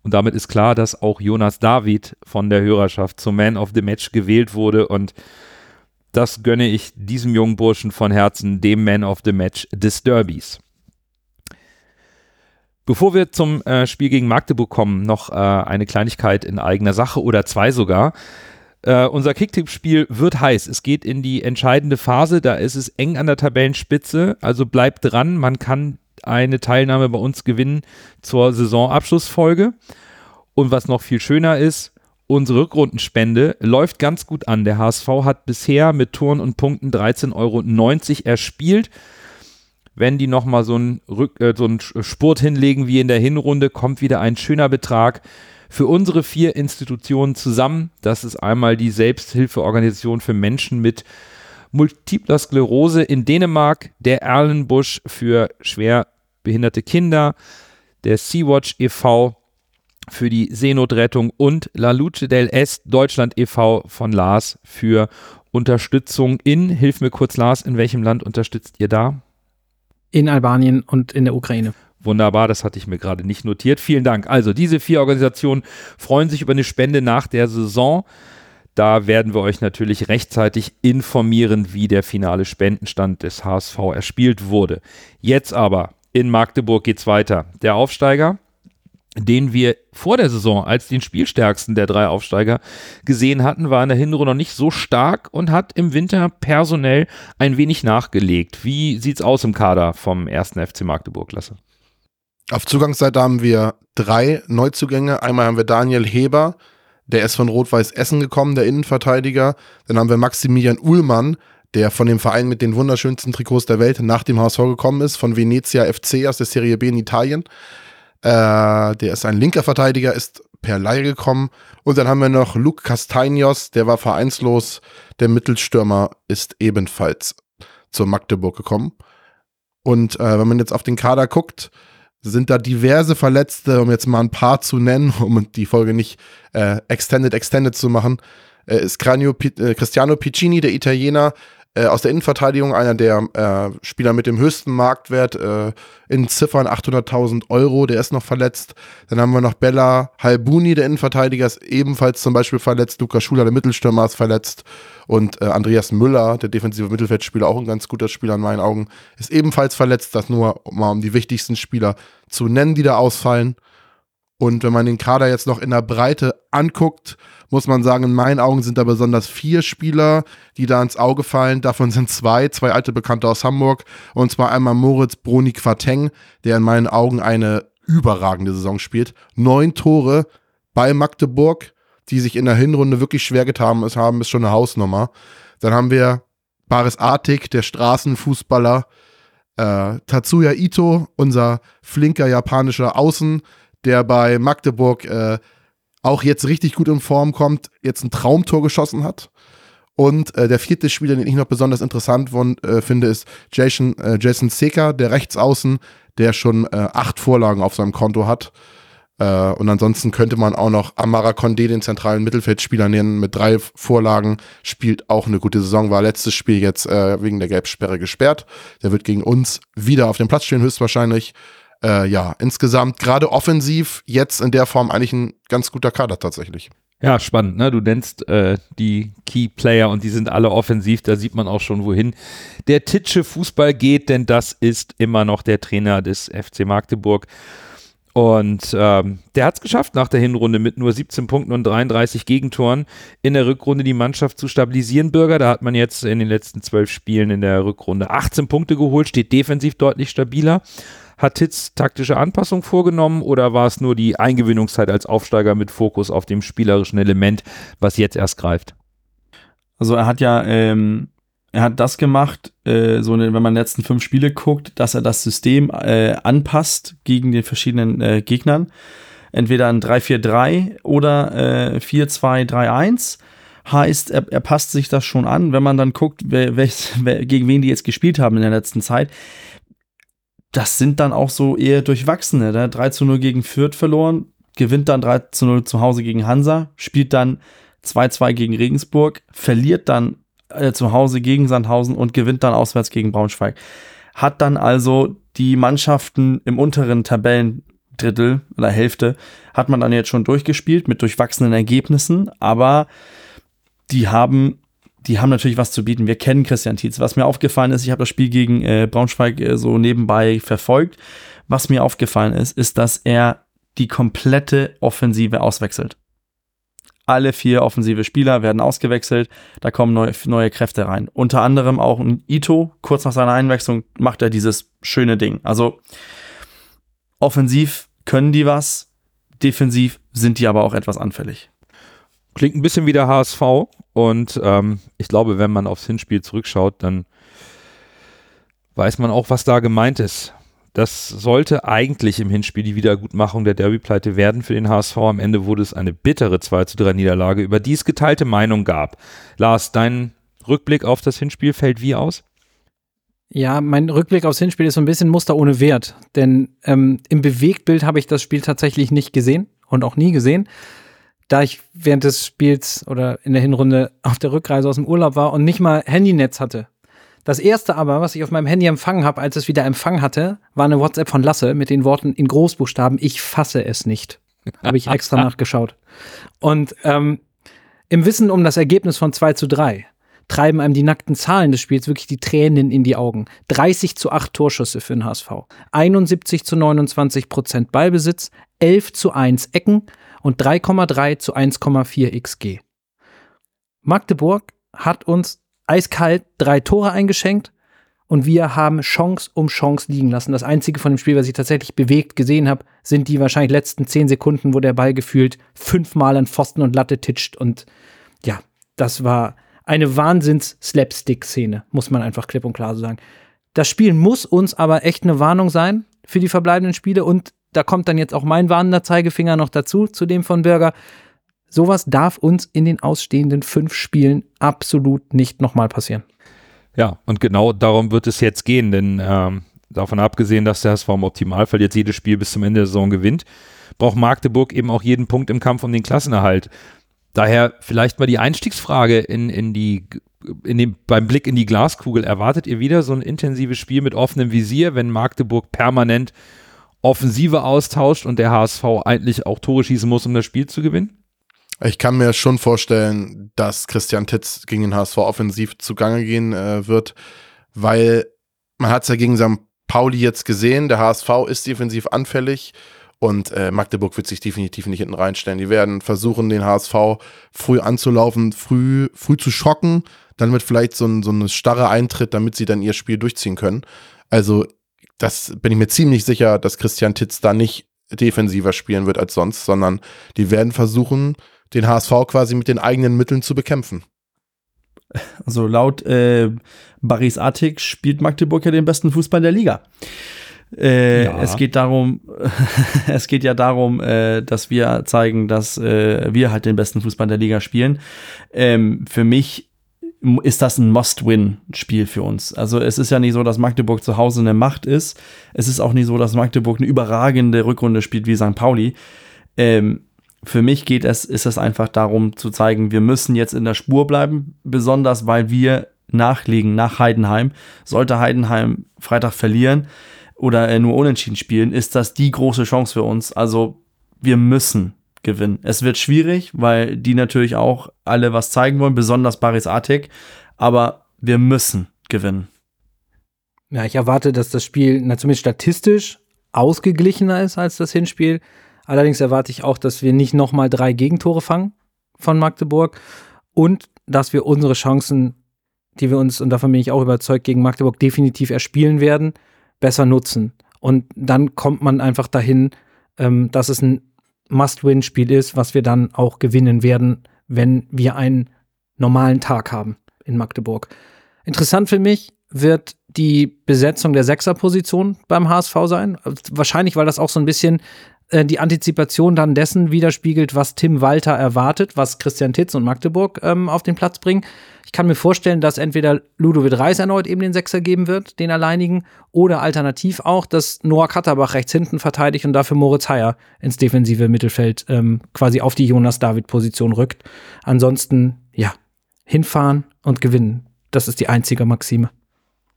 Und damit ist klar, dass auch Jonas David von der Hörerschaft zum Man of the Match gewählt wurde und das gönne ich diesem jungen Burschen von Herzen, dem Man of the Match des Derbys. Bevor wir zum äh, Spiel gegen Magdeburg kommen, noch äh, eine Kleinigkeit in eigener Sache oder zwei sogar. Äh, unser Kicktipp-Spiel wird heiß. Es geht in die entscheidende Phase. Da ist es eng an der Tabellenspitze. Also bleibt dran. Man kann eine Teilnahme bei uns gewinnen zur Saisonabschlussfolge. Und was noch viel schöner ist, unsere Rückrundenspende läuft ganz gut an. Der HSV hat bisher mit Touren und Punkten 13,90 Euro erspielt. Wenn die nochmal so einen, äh, so einen Spurt hinlegen wie in der Hinrunde, kommt wieder ein schöner Betrag für unsere vier Institutionen zusammen. Das ist einmal die Selbsthilfeorganisation für Menschen mit multipler Sklerose in Dänemark, der Erlenbusch für schwer behinderte Kinder, der Sea-Watch e.V., für die Seenotrettung und La Luce del Est Deutschland e.V. von Lars für Unterstützung in, hilf mir kurz Lars, in welchem Land unterstützt ihr da? In Albanien und in der Ukraine. Wunderbar, das hatte ich mir gerade nicht notiert. Vielen Dank. Also diese vier Organisationen freuen sich über eine Spende nach der Saison. Da werden wir euch natürlich rechtzeitig informieren, wie der finale Spendenstand des HSV erspielt wurde. Jetzt aber in Magdeburg geht's weiter. Der Aufsteiger, den wir vor der Saison als den spielstärksten der drei Aufsteiger gesehen hatten, war in der Hinrunde noch nicht so stark und hat im Winter personell ein wenig nachgelegt. Wie sieht's aus im Kader vom ersten FC Magdeburg, Lasse? Auf Zugangsseite haben wir drei Neuzugänge. Einmal haben wir Daniel Heber, der ist von Rot-Weiß Essen gekommen, der Innenverteidiger. Dann haben wir Maximilian Uhlmann, der von dem Verein mit den wunderschönsten Trikots der Welt nach dem HSV gekommen ist, von Venezia FC aus der Serie B in Italien. Äh, der ist ein linker Verteidiger, ist per Leihe gekommen. Und dann haben wir noch Luke Castagnos, der war vereinslos. Der Mittelstürmer ist ebenfalls zur Magdeburg gekommen. Und äh, wenn man jetzt auf den Kader guckt, sind da diverse Verletzte, um jetzt mal ein paar zu nennen, *laughs* um die Folge nicht äh, extended, extended zu machen. Äh, ist Cranio, äh, Cristiano Piccini, der Italiener, äh, aus der Innenverteidigung, einer der äh, Spieler mit dem höchsten Marktwert, äh, in Ziffern 800.000 Euro, der ist noch verletzt. Dann haben wir noch Bella Halbuni, der Innenverteidiger, ist ebenfalls zum Beispiel verletzt. Lukas Schuler, der Mittelstürmer, ist verletzt. Und äh, Andreas Müller, der defensive Mittelfeldspieler, auch ein ganz guter Spieler in meinen Augen, ist ebenfalls verletzt. Das nur mal um die wichtigsten Spieler zu nennen, die da ausfallen. Und wenn man den Kader jetzt noch in der Breite anguckt, muss man sagen, in meinen Augen sind da besonders vier Spieler, die da ins Auge fallen. Davon sind zwei, zwei alte Bekannte aus Hamburg. Und zwar einmal Moritz Broni Quateng, der in meinen Augen eine überragende Saison spielt. Neun Tore bei Magdeburg, die sich in der Hinrunde wirklich schwer getan haben, ist schon eine Hausnummer. Dann haben wir Baris Artik, der Straßenfußballer. Äh, Tatsuya Ito, unser flinker japanischer Außen, der bei Magdeburg äh, auch jetzt richtig gut in Form kommt, jetzt ein Traumtor geschossen hat. Und äh, der vierte Spieler, den ich noch besonders interessant von, äh, finde, ist Jason, äh, Jason Secker, der Rechtsaußen, der schon äh, acht Vorlagen auf seinem Konto hat. Äh, und ansonsten könnte man auch noch Amara Condé, den zentralen Mittelfeldspieler, nennen, mit drei Vorlagen, spielt auch eine gute Saison, war letztes Spiel jetzt äh, wegen der Gelbsperre gesperrt. Der wird gegen uns wieder auf dem Platz stehen, höchstwahrscheinlich äh, ja, insgesamt gerade offensiv jetzt in der Form eigentlich ein ganz guter Kader tatsächlich. Ja, spannend, ne? Du nennst äh, die Key Player und die sind alle offensiv, da sieht man auch schon, wohin der Titsche Fußball geht, denn das ist immer noch der Trainer des FC Magdeburg. Und ähm, der hat es geschafft, nach der Hinrunde mit nur 17 Punkten und 33 Gegentoren in der Rückrunde die Mannschaft zu stabilisieren. Bürger, da hat man jetzt in den letzten zwölf Spielen in der Rückrunde 18 Punkte geholt, steht defensiv deutlich stabiler. Hat Titz taktische Anpassungen vorgenommen oder war es nur die Eingewöhnungszeit als Aufsteiger mit Fokus auf dem spielerischen Element, was jetzt erst greift? Also er hat ja, ähm, er hat das gemacht, äh, so wenn man die letzten fünf Spiele guckt, dass er das System äh, anpasst gegen die verschiedenen äh, Gegnern. Entweder ein 3-4-3 oder äh, 4-2-3-1 heißt, er, er passt sich das schon an, wenn man dann guckt, wer, wer, gegen wen die jetzt gespielt haben in der letzten Zeit das sind dann auch so eher durchwachsene. Ne? 3 zu 0 gegen Fürth verloren, gewinnt dann 3 zu 0 zu Hause gegen Hansa, spielt dann 2-2 gegen Regensburg, verliert dann äh, zu Hause gegen Sandhausen und gewinnt dann auswärts gegen Braunschweig. Hat dann also die Mannschaften im unteren Tabellendrittel oder Hälfte hat man dann jetzt schon durchgespielt mit durchwachsenen Ergebnissen, aber die haben die haben natürlich was zu bieten. Wir kennen Christian Tietz. Was mir aufgefallen ist, ich habe das Spiel gegen äh, Braunschweig äh, so nebenbei verfolgt. Was mir aufgefallen ist, ist, dass er die komplette Offensive auswechselt. Alle vier offensive Spieler werden ausgewechselt, da kommen neue, neue Kräfte rein. Unter anderem auch ein Ito, kurz nach seiner Einwechslung macht er dieses schöne Ding. Also offensiv können die was, defensiv sind die aber auch etwas anfällig. Klingt ein bisschen wie der HSV und ähm, ich glaube, wenn man aufs Hinspiel zurückschaut, dann weiß man auch, was da gemeint ist. Das sollte eigentlich im Hinspiel die Wiedergutmachung der Derby-Pleite werden für den HSV. Am Ende wurde es eine bittere 2 zu 3 Niederlage, über die es geteilte Meinung gab. Lars, dein Rückblick auf das Hinspiel fällt wie aus? Ja, mein Rückblick aufs Hinspiel ist so ein bisschen Muster ohne Wert, denn ähm, im Bewegtbild habe ich das Spiel tatsächlich nicht gesehen und auch nie gesehen da ich während des Spiels oder in der Hinrunde auf der Rückreise aus dem Urlaub war und nicht mal Handynetz hatte. Das erste aber, was ich auf meinem Handy empfangen habe, als es wieder Empfang hatte, war eine WhatsApp von Lasse mit den Worten in Großbuchstaben, ich fasse es nicht. Habe ich extra *laughs* nachgeschaut. Und ähm, im Wissen um das Ergebnis von 2 zu 3 treiben einem die nackten Zahlen des Spiels wirklich die Tränen in die Augen. 30 zu 8 Torschüsse für den HSV, 71 zu 29 Prozent Ballbesitz, 11 zu 1 Ecken und 3,3 zu 1,4 XG. Magdeburg hat uns eiskalt drei Tore eingeschenkt und wir haben Chance um Chance liegen lassen. Das einzige von dem Spiel, was ich tatsächlich bewegt gesehen habe, sind die wahrscheinlich letzten zehn Sekunden, wo der Ball gefühlt fünfmal an Pfosten und Latte titscht und ja, das war eine Wahnsinns-Slapstick-Szene, muss man einfach klipp und klar so sagen. Das Spiel muss uns aber echt eine Warnung sein für die verbleibenden Spiele und da kommt dann jetzt auch mein warnender Zeigefinger noch dazu, zu dem von Bürger. Sowas darf uns in den ausstehenden fünf Spielen absolut nicht nochmal passieren. Ja, und genau darum wird es jetzt gehen, denn ähm, davon abgesehen, dass der HSV im Optimalfall jetzt jedes Spiel bis zum Ende der Saison gewinnt, braucht Magdeburg eben auch jeden Punkt im Kampf um den Klassenerhalt. Daher vielleicht mal die Einstiegsfrage in, in die, in dem, beim Blick in die Glaskugel. Erwartet ihr wieder so ein intensives Spiel mit offenem Visier, wenn Magdeburg permanent Offensive austauscht und der HSV eigentlich auch Tore schießen muss, um das Spiel zu gewinnen? Ich kann mir schon vorstellen, dass Christian Titz gegen den HSV offensiv zugange gehen äh, wird, weil man hat es ja gegen St. Pauli jetzt gesehen, der HSV ist defensiv anfällig und äh, Magdeburg wird sich definitiv nicht hinten reinstellen. Die werden versuchen, den HSV früh anzulaufen, früh, früh zu schocken, dann wird vielleicht so ein, so eine starre Eintritt, damit sie dann ihr Spiel durchziehen können. Also, das bin ich mir ziemlich sicher, dass Christian Titz da nicht defensiver spielen wird als sonst, sondern die werden versuchen, den HSV quasi mit den eigenen Mitteln zu bekämpfen. Also laut äh, Baris Artik spielt Magdeburg ja den besten Fußball der Liga. Äh, ja. Es geht darum, *laughs* es geht ja darum, äh, dass wir zeigen, dass äh, wir halt den besten Fußball der Liga spielen. Ähm, für mich ist das ein Must-Win-Spiel für uns. Also es ist ja nicht so, dass Magdeburg zu Hause eine Macht ist. Es ist auch nicht so, dass Magdeburg eine überragende Rückrunde spielt wie St. Pauli. Ähm, für mich geht es, ist es einfach darum zu zeigen, wir müssen jetzt in der Spur bleiben, besonders weil wir nachlegen nach Heidenheim. Sollte Heidenheim Freitag verlieren oder äh, nur unentschieden spielen, ist das die große Chance für uns. Also wir müssen gewinnen. Es wird schwierig, weil die natürlich auch alle was zeigen wollen, besonders Baris Artik, aber wir müssen gewinnen. Ja, ich erwarte, dass das Spiel na, zumindest statistisch ausgeglichener ist als das Hinspiel. Allerdings erwarte ich auch, dass wir nicht nochmal drei Gegentore fangen von Magdeburg und dass wir unsere Chancen, die wir uns, und davon bin ich auch überzeugt, gegen Magdeburg definitiv erspielen werden, besser nutzen. Und dann kommt man einfach dahin, ähm, dass es ein Must-Win-Spiel ist, was wir dann auch gewinnen werden, wenn wir einen normalen Tag haben in Magdeburg. Interessant für mich wird die Besetzung der Sechserposition beim HSV sein. Wahrscheinlich, weil das auch so ein bisschen äh, die Antizipation dann dessen widerspiegelt, was Tim Walter erwartet, was Christian Titz und Magdeburg ähm, auf den Platz bringen. Ich kann mir vorstellen, dass entweder Ludovic Reis erneut eben den Sechser geben wird, den alleinigen, oder alternativ auch, dass Noah Katterbach rechts hinten verteidigt und dafür Moritz Heyer ins defensive Mittelfeld ähm, quasi auf die Jonas-David-Position rückt. Ansonsten, ja, hinfahren und gewinnen. Das ist die einzige Maxime.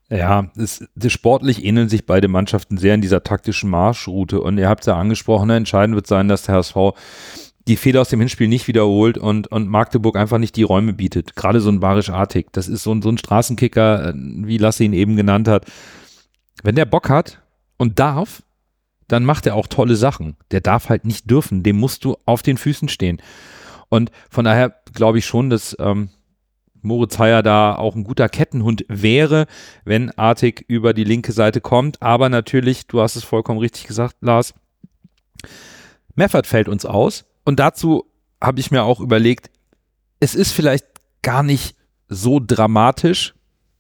Ja, es, das sportlich ähneln sich beide Mannschaften sehr in dieser taktischen Marschroute. Und ihr habt es ja angesprochen, ne, entscheidend wird sein, dass der HSV die Fehler aus dem Hinspiel nicht wiederholt und, und Magdeburg einfach nicht die Räume bietet. Gerade so ein Barisch Artig. Das ist so ein, so ein Straßenkicker, äh, wie Lasse ihn eben genannt hat. Wenn der Bock hat und darf, dann macht er auch tolle Sachen. Der darf halt nicht dürfen. Dem musst du auf den Füßen stehen. Und von daher glaube ich schon, dass ähm, Moritz Heyer da auch ein guter Kettenhund wäre, wenn Artig über die linke Seite kommt. Aber natürlich, du hast es vollkommen richtig gesagt, Lars, Meffert fällt uns aus. Und dazu habe ich mir auch überlegt, es ist vielleicht gar nicht so dramatisch,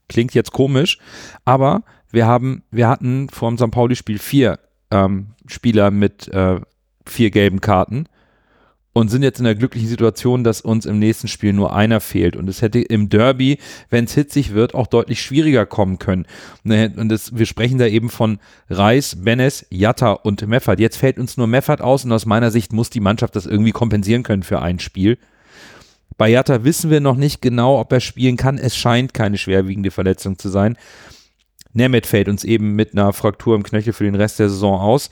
klingt jetzt komisch, aber wir haben, wir hatten vor dem St. Pauli-Spiel vier ähm, Spieler mit äh, vier gelben Karten und sind jetzt in der glücklichen Situation, dass uns im nächsten Spiel nur einer fehlt. Und es hätte im Derby, wenn es hitzig wird, auch deutlich schwieriger kommen können. Ne, und das, wir sprechen da eben von Reis, Benes, Jatta und Meffert. Jetzt fällt uns nur Meffert aus und aus meiner Sicht muss die Mannschaft das irgendwie kompensieren können für ein Spiel. Bei Jatta wissen wir noch nicht genau, ob er spielen kann. Es scheint keine schwerwiegende Verletzung zu sein. Nemeth fällt uns eben mit einer Fraktur im Knöchel für den Rest der Saison aus.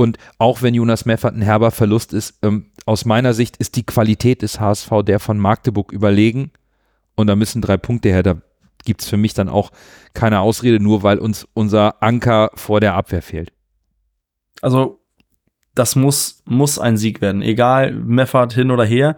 Und auch wenn Jonas Meffert ein herber Verlust ist, ähm, aus meiner Sicht ist die Qualität des HSV der von Magdeburg überlegen. Und da müssen drei Punkte her. Da gibt es für mich dann auch keine Ausrede, nur weil uns unser Anker vor der Abwehr fehlt. Also, das muss, muss ein Sieg werden. Egal, Meffert hin oder her.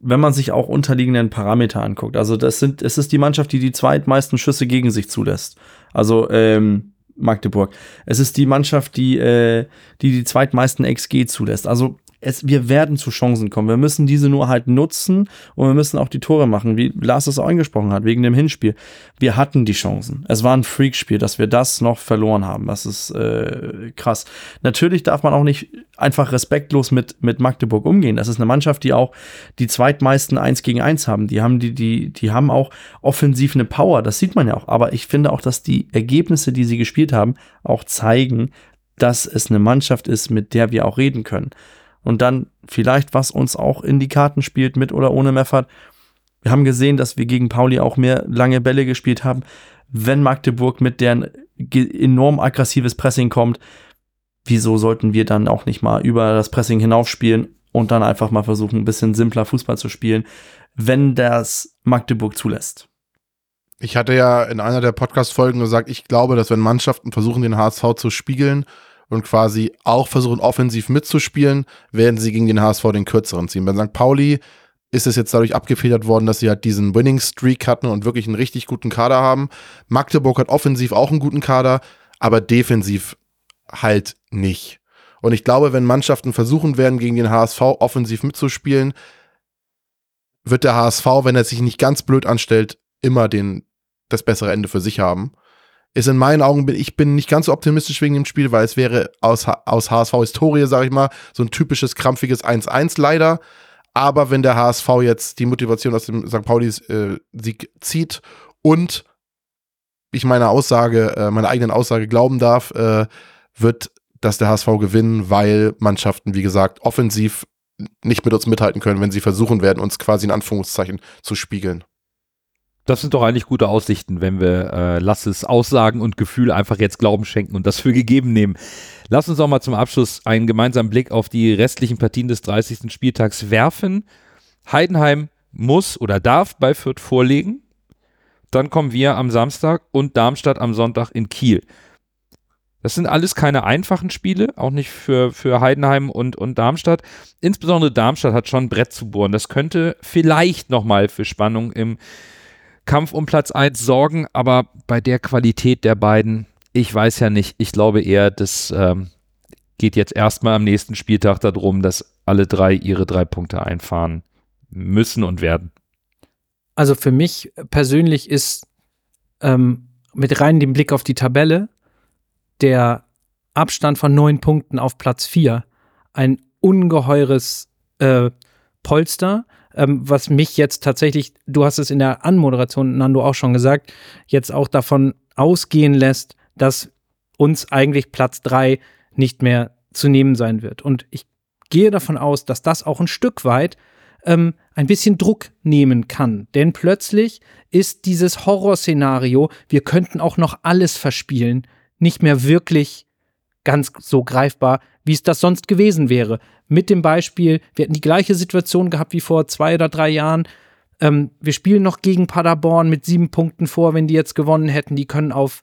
Wenn man sich auch unterliegenden Parameter anguckt. Also, das sind, es ist die Mannschaft, die die zweitmeisten Schüsse gegen sich zulässt. Also, ähm, Magdeburg. Es ist die Mannschaft, die, äh, die die zweitmeisten XG zulässt. Also es, wir werden zu Chancen kommen. Wir müssen diese nur halt nutzen und wir müssen auch die Tore machen, wie Lars es auch angesprochen hat, wegen dem Hinspiel. Wir hatten die Chancen. Es war ein Freakspiel, dass wir das noch verloren haben. Das ist äh, krass. Natürlich darf man auch nicht einfach respektlos mit, mit Magdeburg umgehen. Das ist eine Mannschaft, die auch die zweitmeisten 1 gegen 1 haben. Die haben, die, die, die haben auch offensiv eine Power. Das sieht man ja auch. Aber ich finde auch, dass die Ergebnisse, die sie gespielt haben, auch zeigen, dass es eine Mannschaft ist, mit der wir auch reden können und dann vielleicht, was uns auch in die Karten spielt, mit oder ohne Meffert. Wir haben gesehen, dass wir gegen Pauli auch mehr lange Bälle gespielt haben. Wenn Magdeburg mit deren enorm aggressives Pressing kommt, wieso sollten wir dann auch nicht mal über das Pressing hinaufspielen und dann einfach mal versuchen, ein bisschen simpler Fußball zu spielen, wenn das Magdeburg zulässt? Ich hatte ja in einer der Podcast-Folgen gesagt, ich glaube, dass wenn Mannschaften versuchen, den HSV zu spiegeln, und quasi auch versuchen, offensiv mitzuspielen, werden sie gegen den HSV den kürzeren ziehen. Bei St. Pauli ist es jetzt dadurch abgefedert worden, dass sie halt diesen Winning Streak hatten und wirklich einen richtig guten Kader haben. Magdeburg hat offensiv auch einen guten Kader, aber defensiv halt nicht. Und ich glaube, wenn Mannschaften versuchen werden, gegen den HSV offensiv mitzuspielen, wird der HSV, wenn er sich nicht ganz blöd anstellt, immer den, das bessere Ende für sich haben ist in meinen Augen, ich bin nicht ganz so optimistisch wegen dem Spiel, weil es wäre aus, aus HSV-Historie, sag ich mal, so ein typisches krampfiges 1-1 leider. Aber wenn der HSV jetzt die Motivation aus dem St. Pauli-Sieg äh, zieht und ich meine Aussage, äh, meiner eigenen Aussage glauben darf, äh, wird das der HSV gewinnen, weil Mannschaften, wie gesagt, offensiv nicht mit uns mithalten können, wenn sie versuchen werden, uns quasi in Anführungszeichen zu spiegeln. Das sind doch eigentlich gute Aussichten, wenn wir äh, Lasses Aussagen und Gefühle einfach jetzt Glauben schenken und das für gegeben nehmen. Lass uns auch mal zum Abschluss einen gemeinsamen Blick auf die restlichen Partien des 30. Spieltags werfen. Heidenheim muss oder darf bei Fürth vorlegen. Dann kommen wir am Samstag und Darmstadt am Sonntag in Kiel. Das sind alles keine einfachen Spiele, auch nicht für, für Heidenheim und, und Darmstadt. Insbesondere Darmstadt hat schon ein Brett zu bohren. Das könnte vielleicht nochmal für Spannung im Kampf um Platz 1 sorgen, aber bei der Qualität der beiden, ich weiß ja nicht, ich glaube eher, das ähm, geht jetzt erstmal am nächsten Spieltag darum, dass alle drei ihre drei Punkte einfahren müssen und werden. Also für mich persönlich ist ähm, mit rein dem Blick auf die Tabelle der Abstand von neun Punkten auf Platz 4 ein ungeheures äh, Polster ähm, was mich jetzt tatsächlich, du hast es in der Anmoderation, Nando, auch schon gesagt, jetzt auch davon ausgehen lässt, dass uns eigentlich Platz drei nicht mehr zu nehmen sein wird. Und ich gehe davon aus, dass das auch ein Stück weit ähm, ein bisschen Druck nehmen kann. Denn plötzlich ist dieses Horrorszenario, wir könnten auch noch alles verspielen, nicht mehr wirklich ganz so greifbar, wie es das sonst gewesen wäre. Mit dem Beispiel, wir hätten die gleiche Situation gehabt wie vor zwei oder drei Jahren. Ähm, wir spielen noch gegen Paderborn mit sieben Punkten vor, wenn die jetzt gewonnen hätten. Die können auf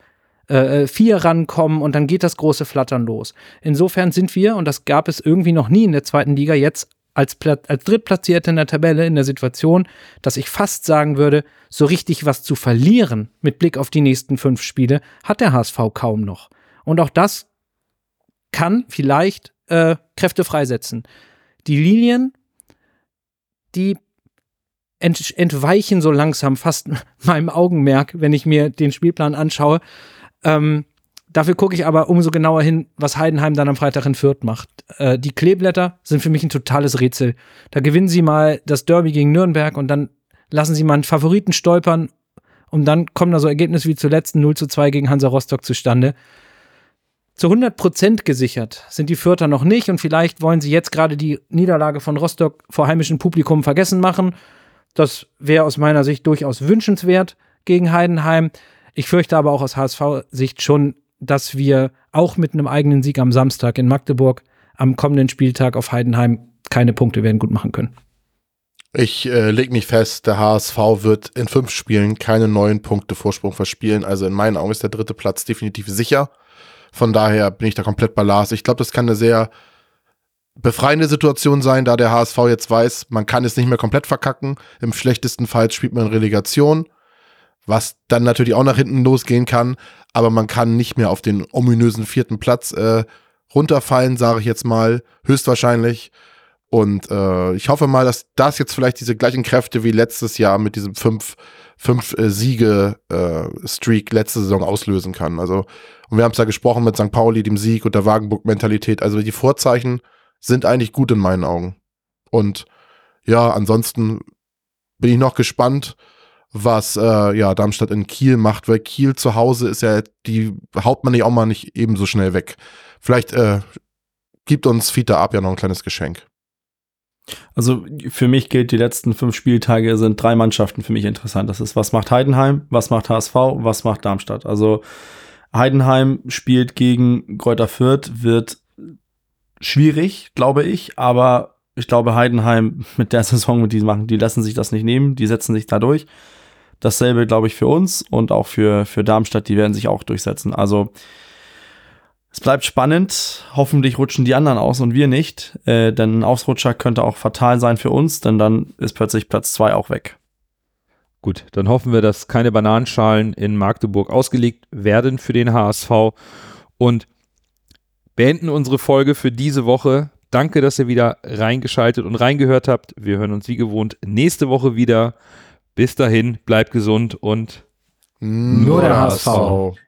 äh, äh vier rankommen und dann geht das große Flattern los. Insofern sind wir, und das gab es irgendwie noch nie in der zweiten Liga, jetzt als, als Drittplatzierte in der Tabelle in der Situation, dass ich fast sagen würde, so richtig was zu verlieren mit Blick auf die nächsten fünf Spiele hat der HSV kaum noch. Und auch das kann vielleicht äh, Kräfte freisetzen. Die Lilien, die ent entweichen so langsam fast *laughs* meinem Augenmerk, wenn ich mir den Spielplan anschaue. Ähm, dafür gucke ich aber umso genauer hin, was Heidenheim dann am Freitag in Fürth macht. Äh, die Kleeblätter sind für mich ein totales Rätsel. Da gewinnen sie mal das Derby gegen Nürnberg und dann lassen sie mal einen Favoriten stolpern und dann kommen da so Ergebnisse wie zuletzt 0 zu 2 gegen Hansa Rostock zustande zu 100 Prozent gesichert sind die Fürther noch nicht und vielleicht wollen sie jetzt gerade die Niederlage von Rostock vor heimischem Publikum vergessen machen. Das wäre aus meiner Sicht durchaus wünschenswert gegen Heidenheim. Ich fürchte aber auch aus HSV-Sicht schon, dass wir auch mit einem eigenen Sieg am Samstag in Magdeburg am kommenden Spieltag auf Heidenheim keine Punkte werden gut machen können. Ich äh, leg mich fest, der HSV wird in fünf Spielen keine neun Punkte Vorsprung verspielen. Also in meinen Augen ist der dritte Platz definitiv sicher. Von daher bin ich da komplett bei Lars. Ich glaube, das kann eine sehr befreiende Situation sein, da der HSV jetzt weiß, man kann es nicht mehr komplett verkacken. Im schlechtesten Fall spielt man Relegation, was dann natürlich auch nach hinten losgehen kann. Aber man kann nicht mehr auf den ominösen vierten Platz äh, runterfallen, sage ich jetzt mal, höchstwahrscheinlich. Und äh, ich hoffe mal, dass das jetzt vielleicht diese gleichen Kräfte wie letztes Jahr mit diesem fünf, fünf äh, Siege-Streak äh, letzte Saison auslösen kann. Also, und wir haben es ja gesprochen mit St. Pauli, dem Sieg und der Wagenburg-Mentalität. Also die Vorzeichen sind eigentlich gut in meinen Augen. Und ja, ansonsten bin ich noch gespannt, was äh, ja Darmstadt in Kiel macht, weil Kiel zu Hause ist ja, die haut man nicht auch mal nicht ebenso schnell weg. Vielleicht äh, gibt uns Fita Ab ja noch ein kleines Geschenk. Also für mich gilt, die letzten fünf Spieltage sind drei Mannschaften für mich interessant. Das ist, was macht Heidenheim, was macht HSV, was macht Darmstadt. Also Heidenheim spielt gegen Kräuter Fürth, wird schwierig, glaube ich, aber ich glaube, Heidenheim *laughs* mit der Saison, mit die machen, die lassen sich das nicht nehmen, die setzen sich da durch. Dasselbe, glaube ich, für uns und auch für, für Darmstadt, die werden sich auch durchsetzen. Also es bleibt spannend. Hoffentlich rutschen die anderen aus und wir nicht. Äh, denn ein Ausrutscher könnte auch fatal sein für uns, denn dann ist plötzlich Platz zwei auch weg. Gut, dann hoffen wir, dass keine Bananenschalen in Magdeburg ausgelegt werden für den HSV und beenden unsere Folge für diese Woche. Danke, dass ihr wieder reingeschaltet und reingehört habt. Wir hören uns wie gewohnt nächste Woche wieder. Bis dahin, bleibt gesund und nur der HSV.